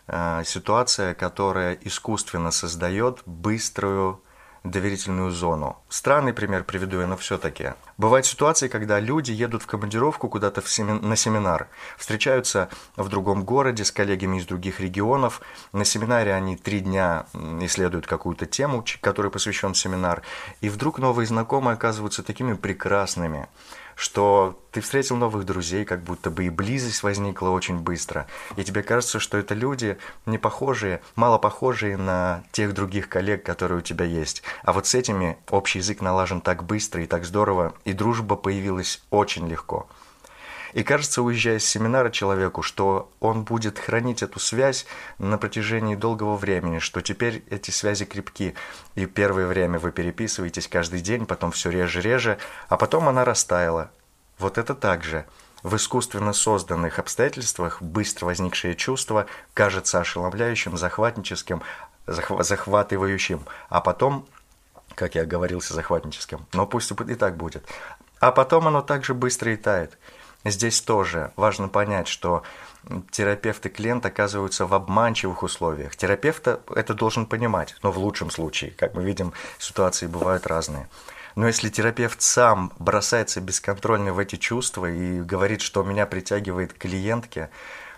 э, ситуация, которая искусственно создает быструю доверительную зону. Странный пример приведу я, но все-таки. Бывают ситуации, когда люди едут в командировку куда-то семин... на семинар, встречаются в другом городе с коллегами из других регионов. На семинаре они три дня исследуют какую-то тему, которой посвящен семинар, и вдруг новые знакомые оказываются такими прекрасными, что ты встретил новых друзей, как будто бы и близость возникла очень быстро. И тебе кажется, что это люди не похожие, мало похожие на тех других коллег, которые у тебя есть. А вот с этими общий язык налажен так быстро и так здорово, и дружба появилась очень легко. И кажется, уезжая с семинара человеку, что он будет хранить эту связь на протяжении долгого времени, что теперь эти связи крепки. И первое время вы переписываетесь каждый день, потом все реже-реже, а потом она растаяла. Вот это так же. В искусственно созданных обстоятельствах быстро возникшее чувство кажется ошеломляющим, захватническим, захватывающим, а потом как я говорился, захватническим. Но пусть и так будет. А потом оно также быстро и тает. Здесь тоже важно понять, что терапевт и клиент оказываются в обманчивых условиях. Терапевт это должен понимать, но в лучшем случае, как мы видим, ситуации бывают разные. Но если терапевт сам бросается бесконтрольно в эти чувства и говорит, что меня притягивает к клиентке,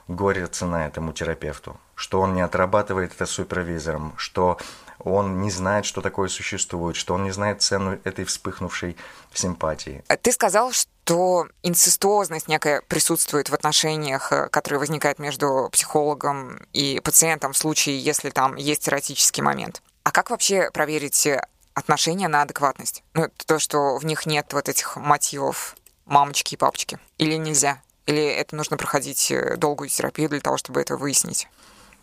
горе цена этому терапевту, что он не отрабатывает это супервизором, что он не знает, что такое существует, что он не знает цену этой вспыхнувшей симпатии. Ты сказал, что инцестуозность некая присутствует в отношениях, э, которые возникают между психологом и пациентом в случае, если там есть эротический момент. А как вообще проверить отношения на адекватность? Ну, то, что в них нет вот этих мотивов мамочки и папочки. Или нельзя? Или это нужно проходить э, долгую терапию для того, чтобы это выяснить?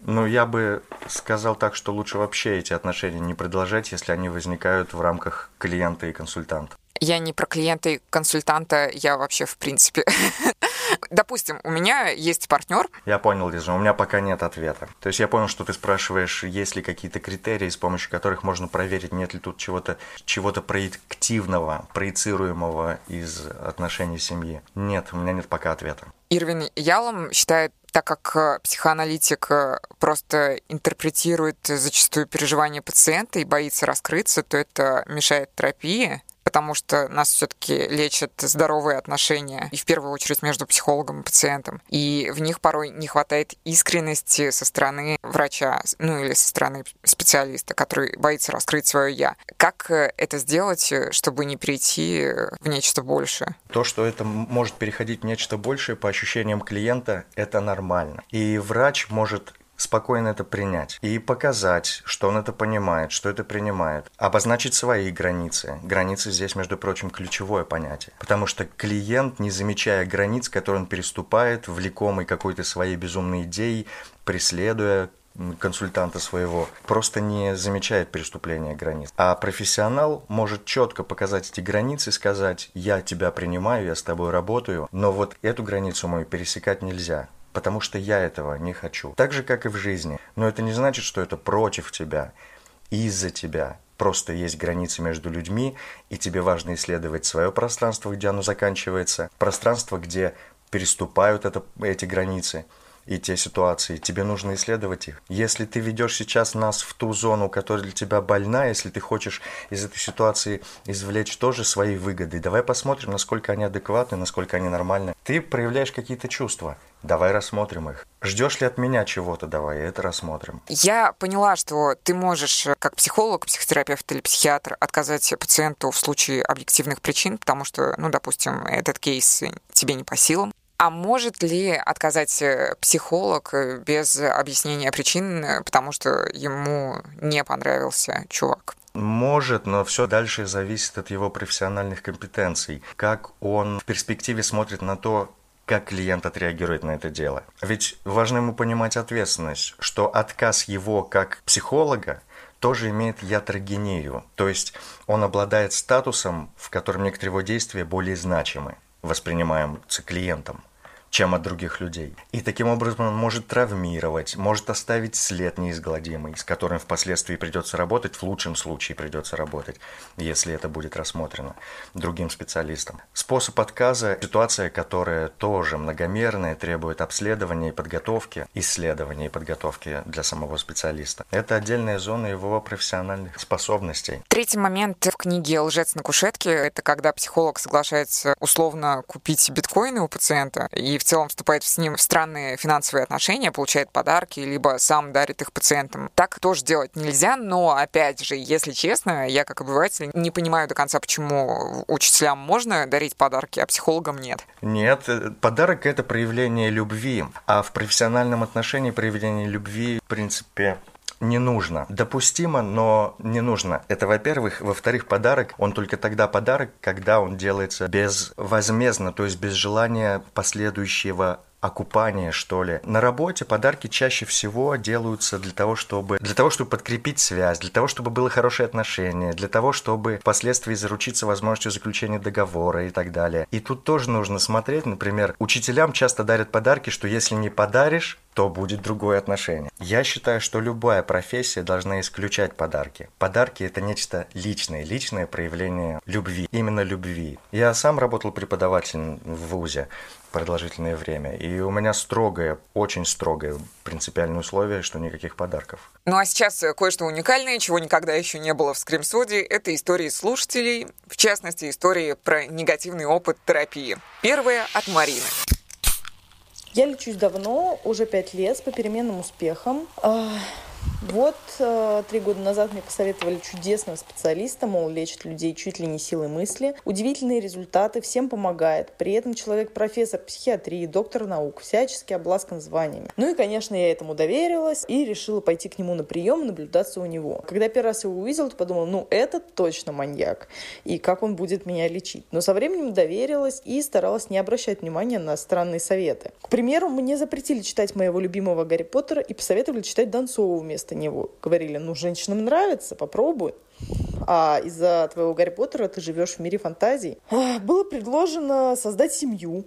Ну, я бы сказал так, что лучше вообще эти отношения не продолжать, если они возникают в рамках клиента и консультанта. Я не про клиента и консультанта, я вообще в принципе. Допустим, у меня есть партнер. Я понял, Лиза, у меня пока нет ответа. То есть я понял, что ты спрашиваешь, есть ли какие-то критерии, с помощью которых можно проверить, нет ли тут чего-то чего проективного, проецируемого из отношений семьи. Нет, у меня нет пока ответа. Ирвин Ялом считает так как э, психоаналитик э, просто интерпретирует зачастую переживания пациента и боится раскрыться, то это мешает терапии потому что нас все-таки лечат здоровые отношения, и в первую очередь между психологом и пациентом. И в них порой не хватает искренности со стороны врача, ну или со стороны специалиста, который боится раскрыть свое «я». Как э, это сделать, чтобы не перейти в нечто большее? То, что это может переходить в нечто большее, по ощущениям клиента, это нормально. И врач может спокойно это принять и показать, что он это понимает, что это принимает, обозначить свои границы. Границы здесь, между прочим, ключевое понятие, потому что клиент, не замечая границ, которые он переступает, влекомый какой-то своей безумной идеей, преследуя консультанта своего, просто не замечает переступления границ. А профессионал может четко показать эти границы и сказать, я тебя принимаю, я с тобой работаю, но вот эту границу мою пересекать нельзя потому что я этого не хочу. Так же, как и в жизни. Но это не значит, что это против тебя, из-за тебя. Просто есть границы между людьми, и тебе важно исследовать свое пространство, где оно заканчивается, пространство, где переступают это, эти границы – и те ситуации, тебе нужно исследовать их. Если ты ведешь сейчас нас в ту зону, которая для тебя больна, если ты хочешь из этой ситуации извлечь тоже свои выгоды, давай посмотрим, насколько они адекватны, насколько они нормальны. Ты проявляешь какие-то чувства, давай рассмотрим их. Ждешь ли от меня чего-то, давай это рассмотрим. Я поняла, что ты можешь, как психолог, психотерапевт или психиатр, отказать пациенту в случае объективных причин, потому что, ну, допустим, этот кейс тебе не по силам. А может ли отказать э, психолог э, без объяснения причин, э, потому что ему не понравился чувак? Может, но все дальше зависит от его профессиональных компетенций. Как он в перспективе смотрит на то, как клиент отреагирует на это дело. Ведь важно ему понимать ответственность, что отказ его как психолога тоже имеет ятрогению, то есть он обладает статусом, в котором некоторые его действия более значимы, воспринимаемся клиентом чем от других людей. И таким образом он может травмировать, может оставить след неизгладимый, с которым впоследствии придется работать, в лучшем случае придется работать, если это будет рассмотрено другим специалистом. Способ отказа – ситуация, которая тоже многомерная, требует обследования и подготовки, исследования и подготовки для самого специалиста. Это отдельная зона его профессиональных способностей. Третий момент в книге «Лжец на кушетке» – это когда психолог соглашается условно купить биткоины у пациента и в целом вступает с ним в странные финансовые отношения, получает подарки, либо сам дарит их пациентам. Так тоже делать нельзя, но, опять же, если честно, я как обыватель не понимаю до конца, почему учителям можно дарить подарки, а психологам нет. Нет, э, подарок — это проявление любви, а в профессиональном отношении проявление любви, в принципе, не нужно. Допустимо, но не нужно. Это, во-первых. Во-вторых, подарок, он только тогда подарок, когда он делается безвозмездно, то есть без желания последующего окупание, что ли. На работе подарки чаще всего делаются для того, чтобы, для того, чтобы подкрепить связь, для того, чтобы было хорошее отношение, для того, чтобы впоследствии заручиться возможностью заключения договора и так далее. И тут тоже нужно смотреть, например, учителям часто дарят подарки, что если не подаришь, то будет другое отношение. Я считаю, что любая профессия должна исключать подарки. Подарки это нечто личное, личное проявление любви, именно любви. Я сам работал преподавателем в ВУЗе продолжительное время. И у меня строгое, очень строгое принципиальное условие, что никаких подарков. Ну а сейчас кое-что уникальное, чего никогда еще не было в скримсуде, это истории слушателей, в частности, истории про негативный опыт терапии. Первая от Марины. Я лечусь давно, уже пять лет, с попеременным успехом. Вот э, три года назад мне посоветовали чудесного специалиста, мол, лечит людей чуть ли не силой мысли. Удивительные результаты, всем помогает. При этом человек профессор психиатрии, доктор наук, всячески обласкан званиями. Ну и, конечно, я этому доверилась и решила пойти к нему на прием и наблюдаться у него. Когда первый раз его увидела, то подумала, ну, это точно маньяк. И как он будет меня лечить. Но со временем доверилась и старалась не обращать внимания на странные советы. К примеру, мне запретили читать моего любимого Гарри Поттера и посоветовали читать Донцову вместо него говорили, ну, женщинам нравится, попробуй а из-за твоего Гарри Поттера ты живешь в мире фантазий. Было предложено создать семью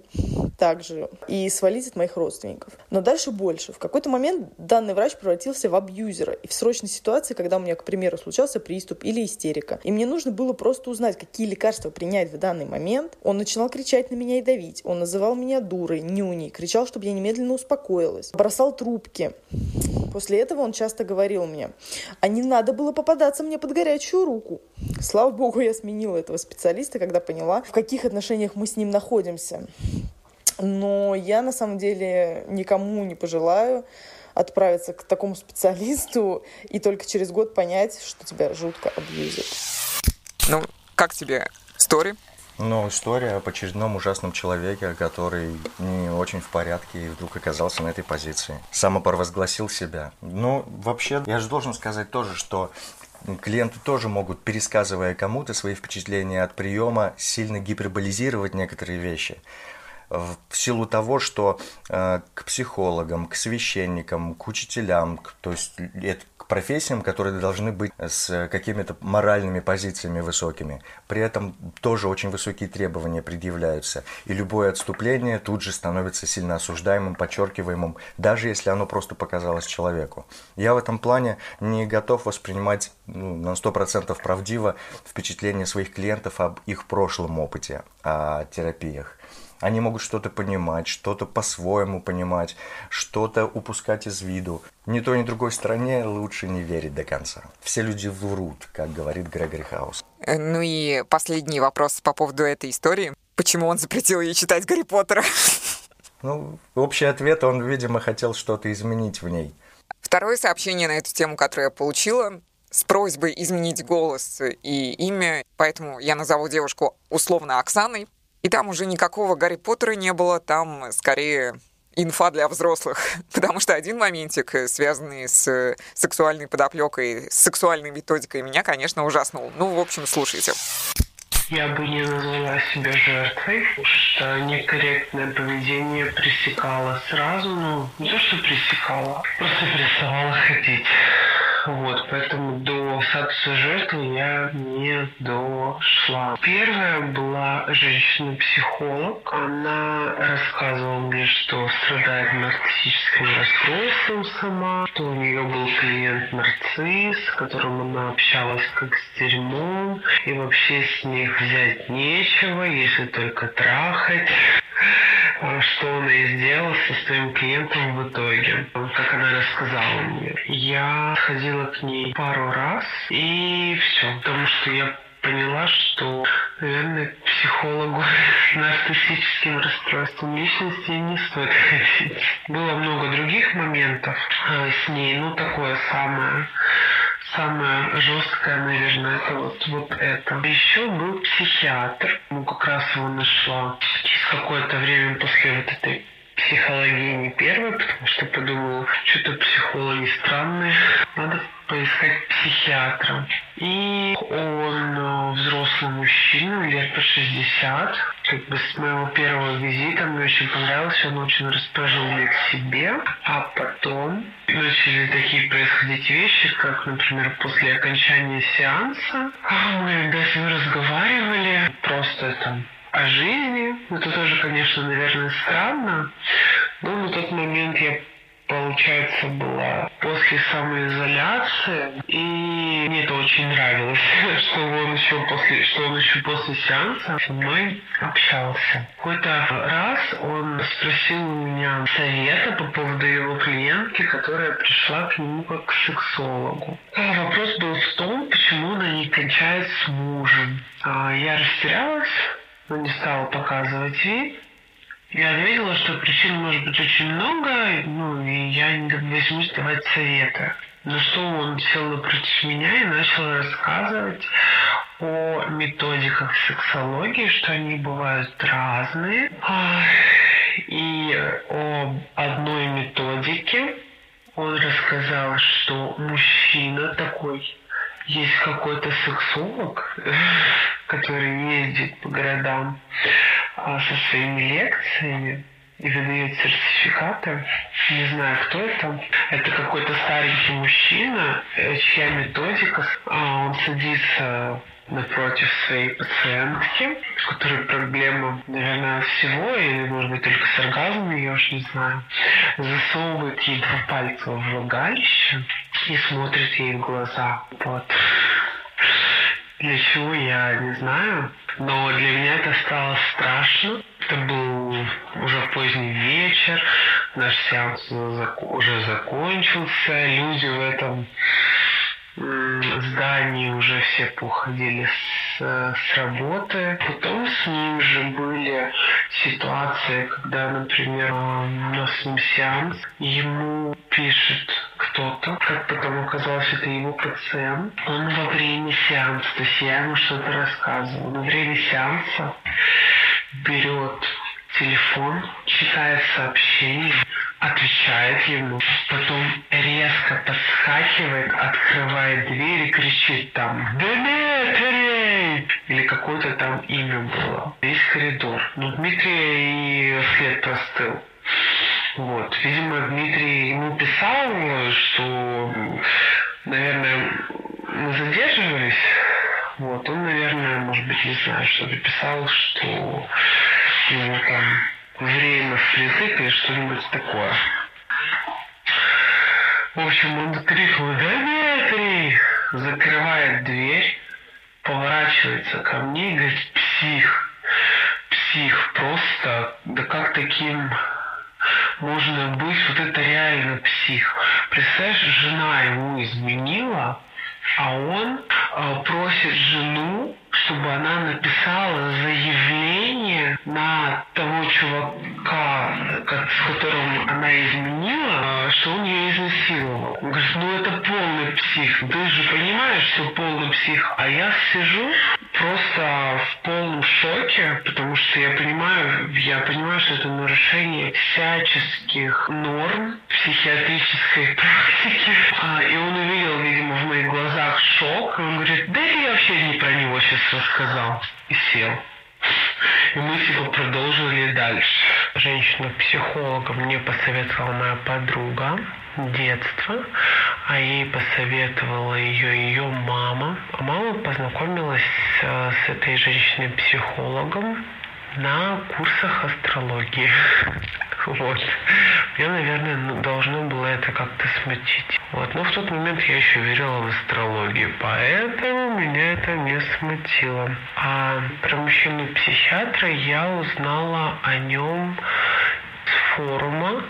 также и свалить от моих родственников. Но дальше больше. В какой-то момент данный врач превратился в абьюзера. И в срочной ситуации, когда у меня, к примеру, случался приступ или истерика, и мне нужно было просто узнать, какие лекарства принять в данный момент, он начинал кричать на меня и давить. Он называл меня дурой, нюней, кричал, чтобы я немедленно успокоилась. Бросал трубки. После этого он часто говорил мне, а не надо было попадаться мне под горячую руку. Слава богу, я сменила этого специалиста, когда поняла, в каких отношениях мы с ним находимся. Но я на самом деле никому не пожелаю отправиться к такому специалисту и только через год понять, что тебя жутко абьюзят. Ну, как тебе стори? Ну, история об очередном ужасном человеке, который не очень в порядке и вдруг оказался на этой позиции. Самопровозгласил себя. Ну, вообще, я же должен сказать тоже, что Клиенты тоже могут, пересказывая кому-то свои впечатления от приема, сильно гиперболизировать некоторые вещи в силу того, что э, к психологам, к священникам, к учителям, то есть это профессиям, которые должны быть с какими-то моральными позициями высокими. При этом тоже очень высокие требования предъявляются. И любое отступление тут же становится сильно осуждаемым, подчеркиваемым, даже если оно просто показалось человеку. Я в этом плане не готов воспринимать ну, на 100% правдиво впечатления своих клиентов об их прошлом опыте, о терапиях. Они могут что-то понимать, что-то по-своему понимать, что-то упускать из виду. Ни той, ни другой стороне лучше не верить до конца. Все люди врут, как говорит Грегори Хаус. Э, ну и последний вопрос по поводу этой истории. Почему он запретил ей читать Гарри Поттера? Ну, общий ответ, он, видимо, хотел что-то изменить в ней. Второе сообщение на эту тему, которое я получила, с просьбой изменить голос и имя, поэтому я назову девушку условно Оксаной. И там уже никакого Гарри Поттера не было, там скорее инфа для взрослых, потому что один моментик, э, связанный с сексуальной подоплекой, с сексуальной методикой, меня, конечно, ужаснул. Ну, в общем, слушайте. Я бы не назвала себя жертвой, что некорректное поведение пресекало сразу, ну, не то, что пресекало, просто переставала ходить. Вот, поэтому до статуса жертвы я не дошла. Первая была женщина-психолог. Она рассказывала мне, что страдает нарциссическим расстройством сама, что у нее был клиент-нарцисс, с которым она общалась как с дерьмом, и вообще с них взять нечего, если только трахать что он и сделал со своим клиентом в итоге, как она рассказала мне. Я ходила к ней пару раз, и все, потому что я поняла, что, наверное, психологу с нарциссическим расстройством личности не стоит ходить. Было много других моментов а, с ней, ну, такое самое самое жесткое, наверное, это вот, вот это. Еще был психиатр. Ну, как раз его нашла через какое-то время после вот этой психологии не первой, потому что подумала, что-то психологи странные. Надо поискать психиатра. И он э, взрослый мужчина, лет по 60. Как бы с моего первого визита мне очень понравился, он очень расположил меня к себе. А потом начали такие происходить вещи, как, например, после окончания сеанса мы даже разговаривали, просто там о жизни. Это тоже, конечно, наверное, странно. Но на тот момент я получается, была после самоизоляции, и мне это очень нравилось, что он еще после, что он еще после сеанса со мной общался. Какой-то раз он спросил у меня совета по поводу его клиентки, которая пришла к нему как к сексологу. А вопрос был в том, почему она не кончает с мужем. А я растерялась, но не стала показывать вид. Я ответила, что причин может быть очень много, ну, и я не возьмусь давать советы. Но что он сел напротив меня и начал рассказывать о методиках сексологии, что они бывают разные, и о одной методике. Он рассказал, что мужчина такой, есть какой-то сексолог, который ездит по городам, а, со своими лекциями и выдает сертификаты. Не знаю, кто это. Это какой-то старенький мужчина, чья методика. А, он садится напротив своей пациентки, у которой проблема, наверное, всего, или, может быть, только с оргазмом, я уж не знаю, засовывает ей два пальца в влагалище и смотрит ей в глаза. Вот. Для чего, я не знаю. Но для меня это стало страшно. Это был уже поздний вечер, наш сеанс уже закончился, люди в этом здании уже все поуходили с, с работы. Потом с ним же были ситуации, когда, например, у нас с ним сеанс, ему пишет кто-то, как потом оказалось, это его пациент. Он во время сеанса, то есть я ему что-то рассказывал, во время сеанса берет телефон, читает сообщение, отвечает ему, потом резко подскакивает, открывает дверь и кричит там «Дмитрий!» Или какое-то там имя было. Весь коридор. Ну, Дмитрий и след простыл. Вот. Видимо, Дмитрий ему писал, что, наверное, мы задерживались. Вот. Он, наверное, может быть, не знаю, что-то писал, что ему там время впритык или что-нибудь такое. В общем, он крикнул «Дмитрий!» Закрывает дверь, поворачивается ко мне и говорит «Псих! Псих! Просто! Да как таким можно быть, вот это реально псих. Представляешь, жена ему изменила, а он э, просит жену, чтобы она написала заявление на того чувака, как, с которым она изменила, э, что он ее изнасиловал. Он говорит, ну это полный псих. Ты же понимаешь, что полный псих. А я сижу просто в полном шоке, потому что я понимаю, я понимаю, что это нарушение всяческих норм психиатрической практики. А, и он увидел, видимо, в моих глазах шок. И он говорит, да я вообще не про него сейчас рассказал. И сел. И мы типа продолжили дальше. Женщина-психолога мне посоветовала моя подруга детства, а ей посоветовала ее ее мама. А мама познакомилась э, с этой женщиной-психологом на курсах астрологии. Вот. Мне, наверное, ну, должно было это как-то смутить. Вот. Но в тот момент я еще верила в астрологию, поэтому меня это не смутило. А про мужчину-психиатра я узнала о нем форума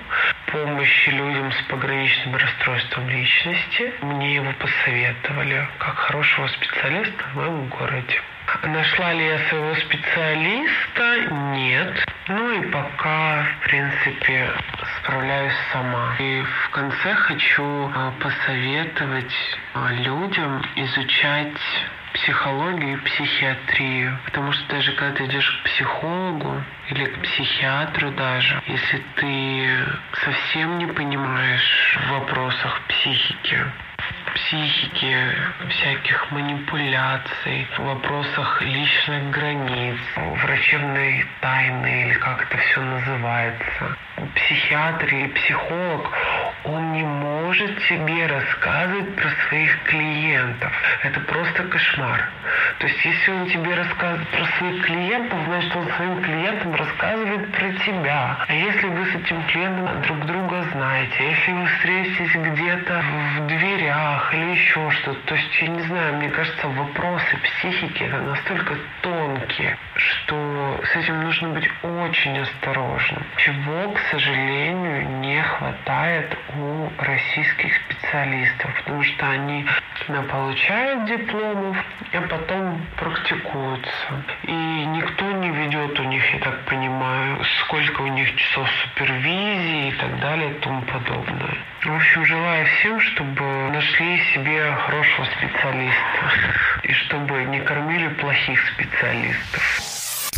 помощи людям с пограничным расстройством личности. Мне его посоветовали как хорошего специалиста в моем городе. Нашла ли я своего специалиста? Нет. Ну и пока, в принципе, справляюсь сама. И в конце хочу а, посоветовать а, людям изучать психологию и психиатрию. Потому что даже когда ты идешь к психологу или к психиатру даже, если ты совсем не понимаешь в вопросах психики, психики, всяких манипуляций, в вопросах личных границ, врачебной тайны или как это все называется. Психиатр или психолог, он не может тебе рассказывать про своих клиентов. Это просто кошмар. То есть, если он тебе рассказывает про своих клиентов, значит, он своим клиентам рассказывает про тебя. А если вы с этим клиентом друг друга знаете, если вы встретитесь где-то в дверях или еще что-то, то есть, я не знаю, мне кажется, вопросы психики настолько тонкие, что с этим нужно быть очень осторожным. Чего, к сожалению, не хватает у российских специалистов, потому что они получают дипломов, а потом практикуются. И никто не ведет у них, я так понимаю, сколько у них часов супервизии и так далее и тому подобное. В общем, желаю всем, чтобы нашли себе хорошего специалиста и чтобы не кормили плохих специалистов.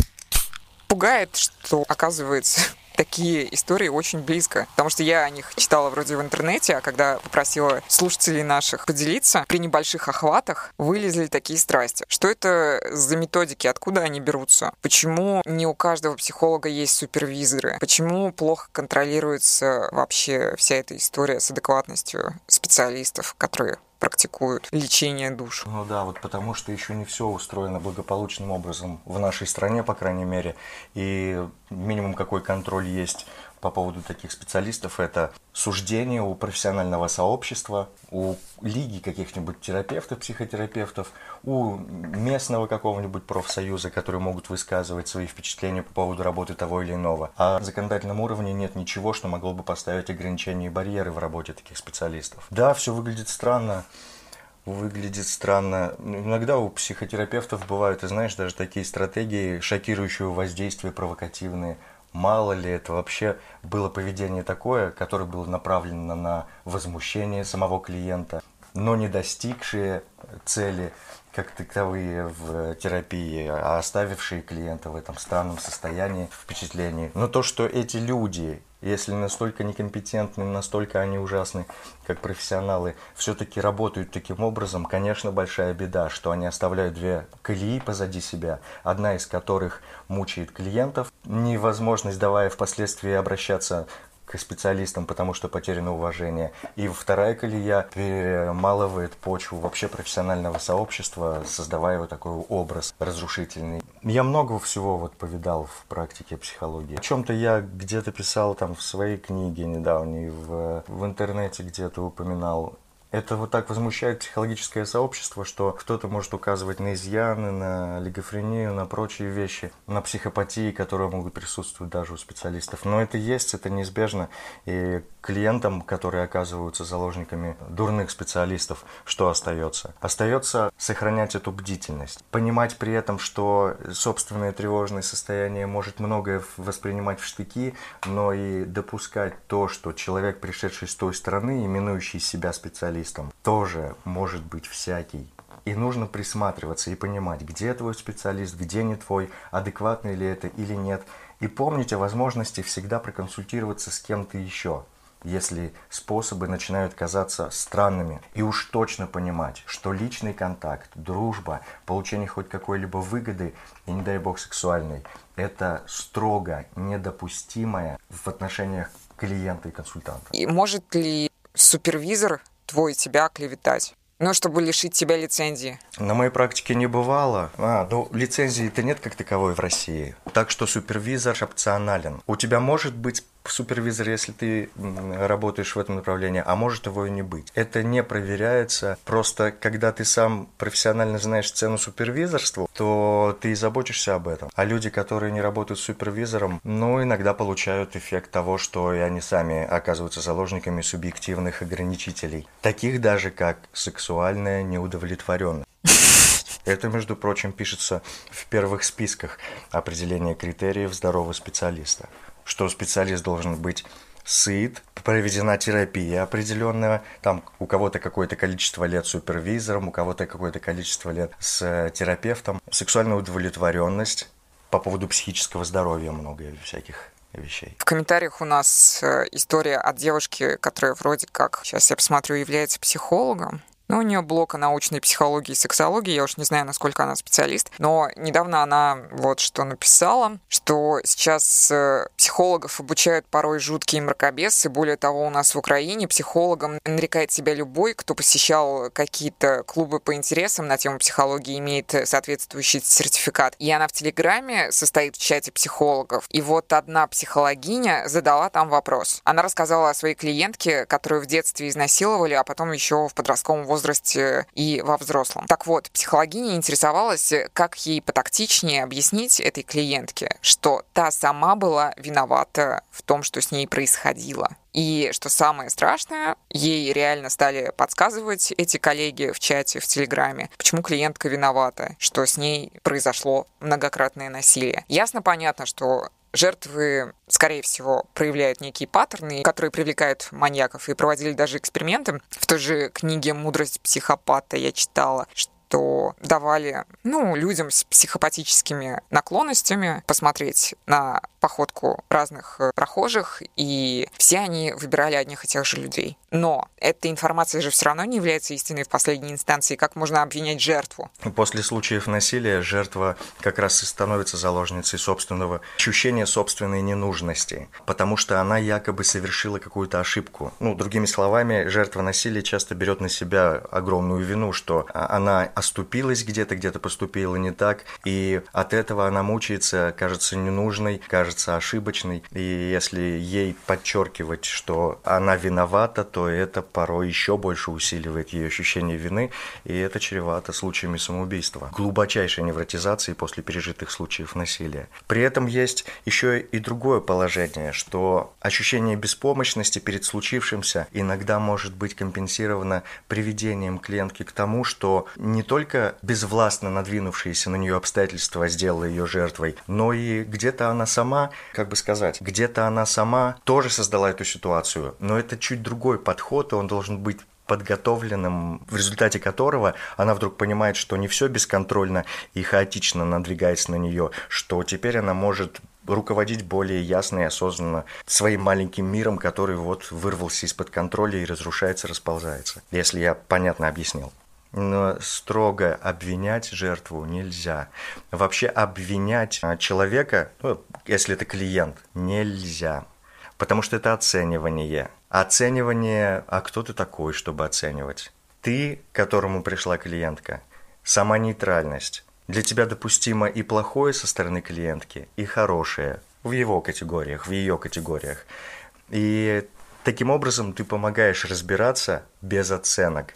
Пугает, что, оказывается, такие истории очень близко. Потому что я о них читала вроде в интернете, а когда попросила слушателей наших поделиться, при небольших охватах вылезли такие страсти. Что это за методики, откуда они берутся? Почему не у каждого психолога есть супервизоры? Почему плохо контролируется вообще вся эта история с адекватностью специалистов, которые практикуют лечение душ. Ну да, вот потому что еще не все устроено благополучным образом в нашей стране, по крайней мере, и минимум какой контроль есть по поводу таких специалистов, это суждение у профессионального сообщества, у лиги каких-нибудь терапевтов, психотерапевтов, у местного какого-нибудь профсоюза, которые могут высказывать свои впечатления по поводу работы того или иного. А на законодательном уровне нет ничего, что могло бы поставить ограничения и барьеры в работе таких специалистов. Да, все выглядит странно, выглядит странно. Иногда у психотерапевтов бывают, ты знаешь, даже такие стратегии шокирующего воздействия, провокативные – Мало ли это вообще было поведение такое, которое было направлено на возмущение самого клиента, но не достигшие цели как таковые в терапии, а оставившие клиента в этом странном состоянии, впечатлении. Но то, что эти люди если настолько некомпетентны, настолько они ужасны, как профессионалы, все-таки работают таким образом, конечно, большая беда, что они оставляют две колеи позади себя, одна из которых мучает клиентов, невозможность, давая впоследствии обращаться к специалистам, потому что потеряно уважение. И вторая колея перемалывает почву вообще профессионального сообщества, создавая вот такой образ разрушительный. Я много всего вот повидал в практике психологии. О чем-то я где-то писал там в своей книге недавней, в, в интернете где-то упоминал. Это вот так возмущает психологическое сообщество, что кто-то может указывать на изъяны, на олигофрению, на прочие вещи, на психопатии, которые могут присутствовать даже у специалистов. Но это есть, это неизбежно. И клиентам, которые оказываются заложниками дурных специалистов, что остается? Остается сохранять эту бдительность. Понимать при этом, что собственное тревожное состояние может многое воспринимать в штыки, но и допускать то, что человек, пришедший с той стороны, именующий себя специалистом, тоже может быть всякий. И нужно присматриваться и понимать, где твой специалист, где не твой, адекватный ли это или нет. И помнить о возможности всегда проконсультироваться с кем-то еще если способы начинают казаться странными. И уж точно понимать, что личный контакт, дружба, получение хоть какой-либо выгоды, и не дай бог сексуальной, это строго недопустимое в отношениях клиента и консультанта. И может ли супервизор твой тебя клеветать? Ну, чтобы лишить тебя лицензии. На моей практике не бывало. А, ну, лицензии-то нет как таковой в России. Так что супервизор опционален. У тебя может быть супервизор, если ты работаешь в этом направлении, а может его и не быть. Это не проверяется. Просто когда ты сам профессионально знаешь цену супервизорству, то ты и заботишься об этом. А люди, которые не работают с супервизором, ну, иногда получают эффект того, что и они сами оказываются заложниками субъективных ограничителей. Таких даже, как сексуальная неудовлетворенность. Это, между прочим, пишется в первых списках определения критериев здорового специалиста что специалист должен быть сыт, проведена терапия определенная, там у кого-то какое-то количество лет с супервизором, у кого-то какое-то количество лет с э, терапевтом, сексуальная удовлетворенность, по поводу психического здоровья много всяких вещей. В комментариях у нас э, история от девушки, которая вроде как, сейчас я посмотрю, является психологом. Но у нее блок о научной психологии и сексологии, я уж не знаю, насколько она специалист, но недавно она вот что написала, что сейчас э, психологов обучают порой жуткие мракобесы, более того, у нас в Украине психологом нарекает себя любой, кто посещал какие-то клубы по интересам на тему психологии, имеет соответствующий сертификат. И она в Телеграме состоит в чате психологов. И вот одна психологиня задала там вопрос. Она рассказала о своей клиентке, которую в детстве изнасиловали, а потом еще в подростковом возрасте возрасте и во взрослом. Так вот, психологиня интересовалась, как ей потактичнее объяснить этой клиентке, что та сама была виновата в том, что с ней происходило. И что самое страшное, ей реально стали подсказывать эти коллеги в чате, в Телеграме, почему клиентка виновата, что с ней произошло многократное насилие. Ясно понятно, что жертвы, скорее всего, проявляют некие паттерны, которые привлекают маньяков. И проводили даже эксперименты. В той же книге «Мудрость психопата» я читала, что что давали ну, людям с психопатическими наклонностями посмотреть на походку разных э, прохожих, и все они выбирали одних и тех же людей. Но эта информация же все равно не является истиной в последней инстанции. Как можно обвинять жертву? После случаев насилия жертва как раз и становится заложницей собственного ощущения собственной ненужности, потому что она якобы совершила какую-то ошибку. Ну, другими словами, жертва насилия часто берет на себя огромную вину, что она оступилась где-то, где-то поступила не так, и от этого она мучается, кажется ненужной, кажется ошибочной, и если ей подчеркивать, что она виновата, то это порой еще больше усиливает ее ощущение вины, и это чревато случаями самоубийства, глубочайшей невротизации после пережитых случаев насилия. При этом есть еще и другое положение, что ощущение беспомощности перед случившимся иногда может быть компенсировано приведением клиентки к тому, что не только безвластно надвинувшиеся на нее обстоятельства сделало ее жертвой, но и где-то она сама, как бы сказать, где-то она сама тоже создала эту ситуацию. Но это чуть другой подход, и он должен быть подготовленным, в результате которого она вдруг понимает, что не все бесконтрольно и хаотично надвигается на нее, что теперь она может руководить более ясно и осознанно своим маленьким миром, который вот вырвался из-под контроля и разрушается, расползается. Если я понятно объяснил. Но строго обвинять жертву нельзя. Вообще обвинять а, человека, ну, если это клиент, нельзя. Потому что это оценивание. Оценивание, а кто ты такой, чтобы оценивать? Ты, к которому пришла клиентка, сама нейтральность. Для тебя допустимо и плохое со стороны клиентки, и хорошее в его категориях, в ее категориях. И таким образом ты помогаешь разбираться без оценок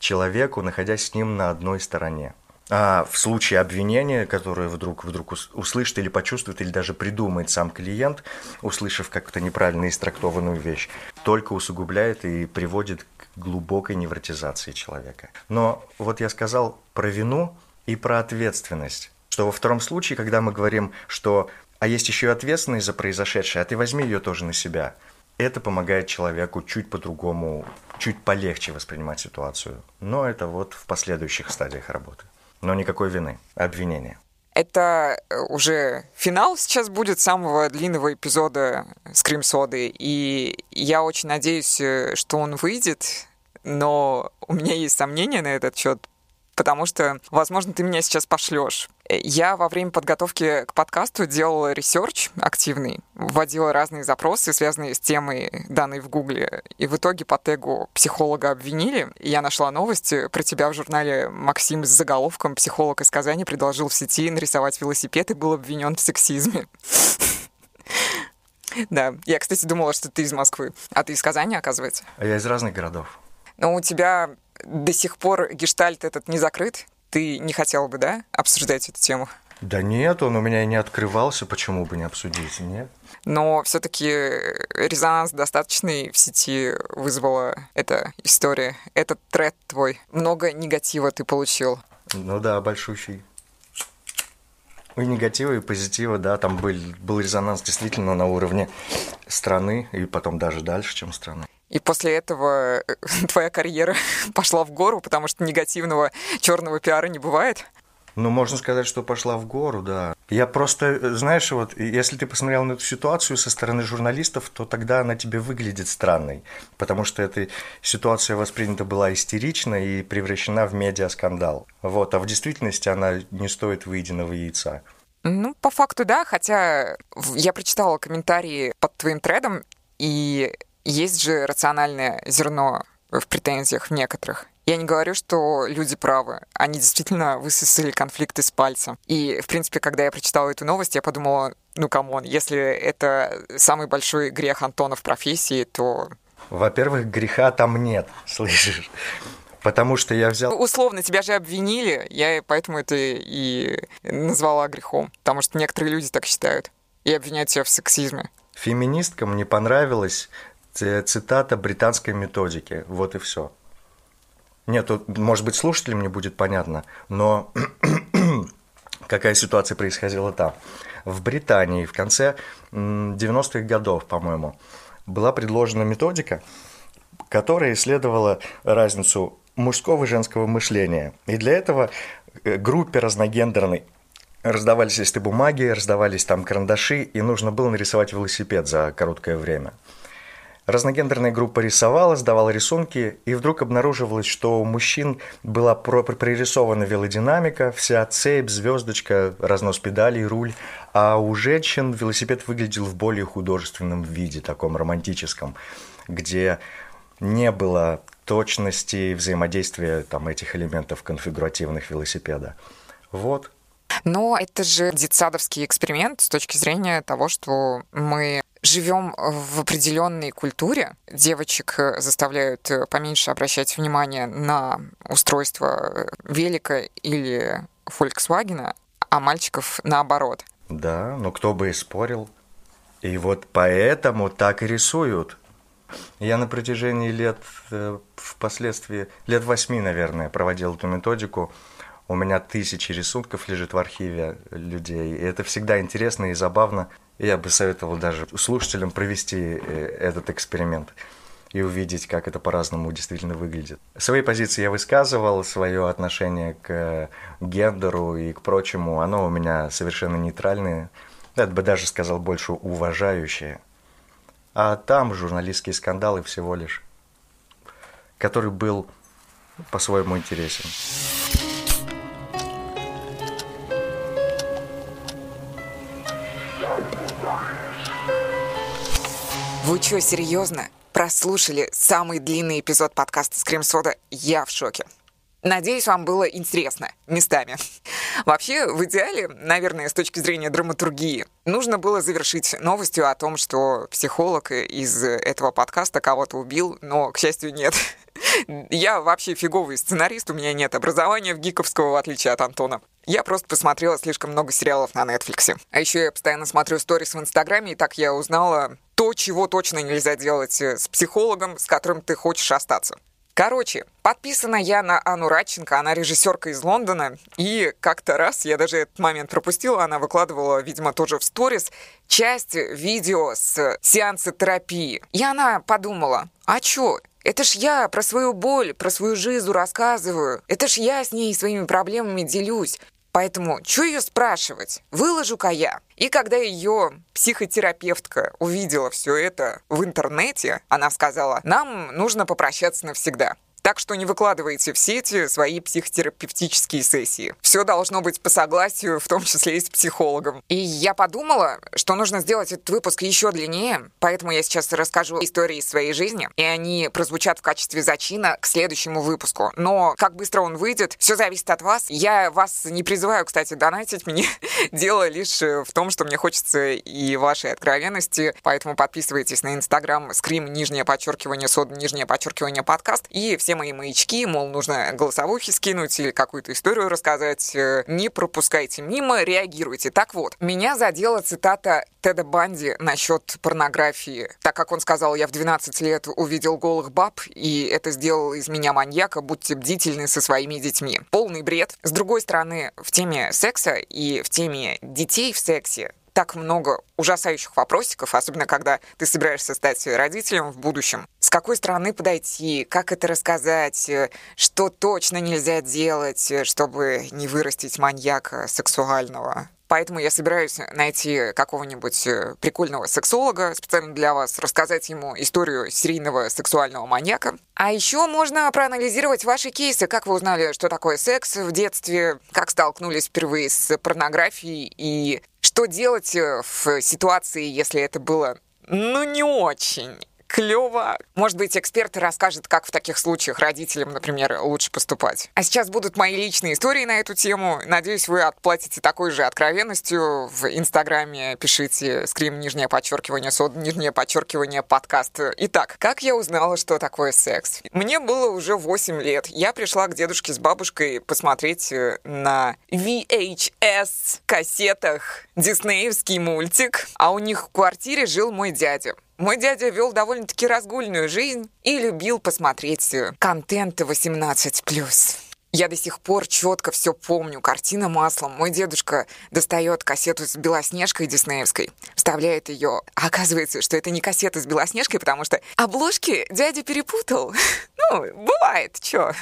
человеку, находясь с ним на одной стороне. А в случае обвинения, которое вдруг, вдруг услышит или почувствует, или даже придумает сам клиент, услышав как-то неправильно истрактованную вещь, только усугубляет и приводит к глубокой невротизации человека. Но вот я сказал про вину и про ответственность. Что во втором случае, когда мы говорим, что «а есть еще и ответственность за произошедшее, а ты возьми ее тоже на себя», это помогает человеку чуть по-другому, чуть полегче воспринимать ситуацию. Но это вот в последующих стадиях работы. Но никакой вины, обвинения. Это э, уже финал сейчас будет самого длинного эпизода Скрим Соды, и я очень надеюсь, э, что он выйдет, но у меня есть сомнения на этот счет, потому что, возможно, ты меня сейчас пошлешь. Я во время подготовки к подкасту делала research активный, вводила разные запросы, связанные с темой, данной в Гугле, и в итоге по тегу психолога обвинили. Я нашла новости про тебя в журнале «Maxim» с заголовком «Психолог из Казани предложил в сети нарисовать велосипед и был обвинен в сексизме». Да, я, кстати, думала, что ты из Москвы, а ты из Казани, оказывается. А я из разных городов. Но у тебя до сих пор гештальт этот не закрыт? Ты не хотел бы, да, обсуждать эту тему? Да нет, он у меня и не открывался, почему бы не обсудить, нет? Но все-таки резонанс достаточный в сети вызвала эта история, этот тред твой. Много негатива ты получил. Ну да, большущий. И негатива, и позитива, да, там был, был резонанс действительно на уровне страны, и потом даже дальше, чем страны. И после этого э, твоя карьера пошла в гору, потому что негативного черного пиара не бывает. Ну, можно сказать, что пошла в гору, да. Я просто, э, знаешь, вот, если ты посмотрел на эту ситуацию со стороны журналистов, то тогда она тебе выглядит странной, потому что эта ситуация воспринята была истерично и превращена в медиаскандал. Вот, а в действительности она не стоит выеденного яйца. Ну, по факту, да, хотя я прочитала комментарии под твоим тредом, и есть же рациональное зерно в претензиях в некоторых. Я не говорю, что люди правы. Они действительно высосали конфликты с пальца. И, в принципе, когда я прочитала эту новость, я подумала, ну, come on, если это самый большой грех Антона в профессии, то... Во-первых, греха там нет, слышишь? Потому что я взял... Условно, тебя же обвинили, я поэтому это и назвала грехом. Потому что некоторые люди так считают и обвиняют себя в сексизме. Феминисткам не понравилось цитата британской методики. Вот и все. Нет, тут, может быть, слушателям не будет понятно, но какая ситуация происходила там. В Британии в конце 90-х годов, по-моему, была предложена методика, которая исследовала разницу мужского и женского мышления. И для этого э, группе разногендерной раздавались листы бумаги, раздавались там карандаши, и нужно было нарисовать велосипед за короткое время – Разногендерная группа рисовала, сдавала рисунки, и вдруг обнаруживалось, что у мужчин была прорисована велодинамика, вся цепь, звездочка, разнос педалей, руль, а у женщин велосипед выглядел в более художественном виде, таком романтическом, где не было точности взаимодействия там, этих элементов конфигуративных велосипеда. Вот. Но это же детсадовский эксперимент с точки зрения того, что мы живем в определенной культуре. Девочек э, заставляют э, поменьше обращать внимание на устройство э, велика или Volkswagen, а мальчиков наоборот. Да, но кто бы и спорил. И вот поэтому так и рисуют. Я на протяжении лет, впоследствии, лет восьми, наверное, проводил эту методику. У меня тысячи рисунков лежит в архиве людей. И это всегда интересно и забавно. Я бы советовал даже слушателям провести э, этот эксперимент и увидеть, как это по-разному действительно выглядит. Свои позиции я высказывал, свое отношение к гендеру и к прочему, оно у меня совершенно нейтральное, я бы даже сказал больше уважающее. А там журналистские скандалы всего лишь, который был по-своему интересен. Вы что, серьезно? Прослушали самый длинный эпизод подкаста «Скрим Сода»? Я в шоке. Надеюсь, вам было интересно местами. Вообще, в идеале, наверное, с точки зрения драматургии, нужно было завершить новостью о том, что психолог из этого подкаста кого-то убил, но, к счастью, нет. Я вообще фиговый сценарист, у меня нет образования в гиковского, в отличие от Антона. Я просто посмотрела слишком много сериалов на Netflix. А еще я постоянно смотрю сторис в Инстаграме, и так я узнала то, чего точно нельзя делать э, с психологом, с которым ты хочешь остаться. Короче, подписана я на Анну Радченко, она режиссерка из Лондона, и как-то раз, я даже этот момент пропустила, она выкладывала, видимо, тоже в сторис, часть видео с сеанса терапии. И она подумала, а чё, это ж я про свою боль, про свою жизнь рассказываю. Это ж я с ней своими проблемами делюсь. Поэтому, что ее спрашивать? Выложу-ка я. И когда ее психотерапевтка увидела все это в интернете, она сказала, нам нужно попрощаться навсегда. Так что не выкладывайте в сети свои психотерапевтические сессии. Все должно быть по согласию, в том числе и с психологом. И я подумала, что нужно сделать этот выпуск еще длиннее, поэтому я сейчас расскажу истории из своей жизни, и они прозвучат в качестве зачина к следующему выпуску. Но как быстро он выйдет, все зависит от вас. Я вас не призываю, кстати, донатить мне. Дело лишь в том, что мне хочется и вашей откровенности, поэтому подписывайтесь на Инстаграм скрим, нижнее подчеркивание, сод, нижнее подчеркивание, подкаст, и все все мои маячки, мол, нужно голосовухи скинуть или какую-то историю рассказать. Э, не пропускайте мимо, реагируйте. Так вот, меня задела цитата Теда Банди насчет порнографии. Так как он сказал, я в 12 лет увидел голых баб, и это сделало из меня маньяка, будьте бдительны со своими детьми. Полный бред. С другой стороны, в теме секса и в теме детей в сексе так много ужасающих вопросиков, особенно когда ты собираешься стать родителем в будущем. С какой стороны подойти, как это рассказать, что точно нельзя делать, чтобы не вырастить маньяка сексуального. Поэтому я собираюсь найти какого-нибудь э, прикольного сексолога специально для вас, рассказать ему историю серийного сексуального маньяка. А еще можно проанализировать ваши кейсы, как вы узнали, что такое секс в детстве, как столкнулись впервые с порнографией и что делать э, в ситуации, если это было? Ну не очень клево. Может быть, эксперт расскажет, как в таких случаях родителям, например, лучше поступать. А сейчас будут мои личные истории на эту тему. Надеюсь, вы отплатите такой же откровенностью. В Инстаграме пишите скрим нижнее подчеркивание, сод нижнее подчеркивание подкаст. Итак, как я узнала, что такое секс? Мне было уже 8 лет. Я пришла к дедушке с бабушкой посмотреть э, на VHS кассетах диснеевский мультик, а у них в квартире жил мой дядя. Мой дядя вел довольно-таки разгульную жизнь и любил посмотреть э, контент 18+. Я до сих пор четко все помню. Картина маслом. Мой дедушка достает кассету с Белоснежкой диснеевской, вставляет ее. А оказывается, что это не кассета с Белоснежкой, потому что обложки дядя перепутал. Ну, бывает, чё.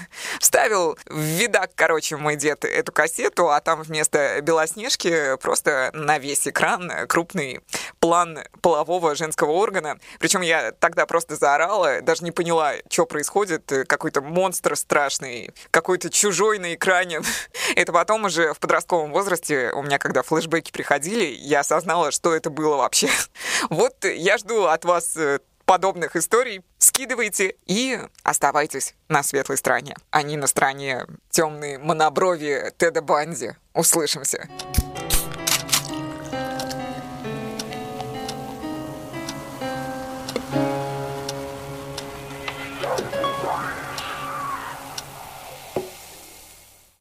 Вставил в видак, короче, мой дед эту кассету, а там вместо Белоснежки просто на весь экран крупный план полового женского органа. Причем я тогда просто заорала, даже не поняла, что происходит. Какой-то монстр страшный, какой-то чужой на экране. Это потом уже в подростковом возрасте, у меня когда флешбеки приходили, я осознала, что это было вообще. Вот я жду от вас э, подобных историй. Скидывайте и оставайтесь на светлой стороне, а не на стороне темной моноброви Теда Банди. Услышимся.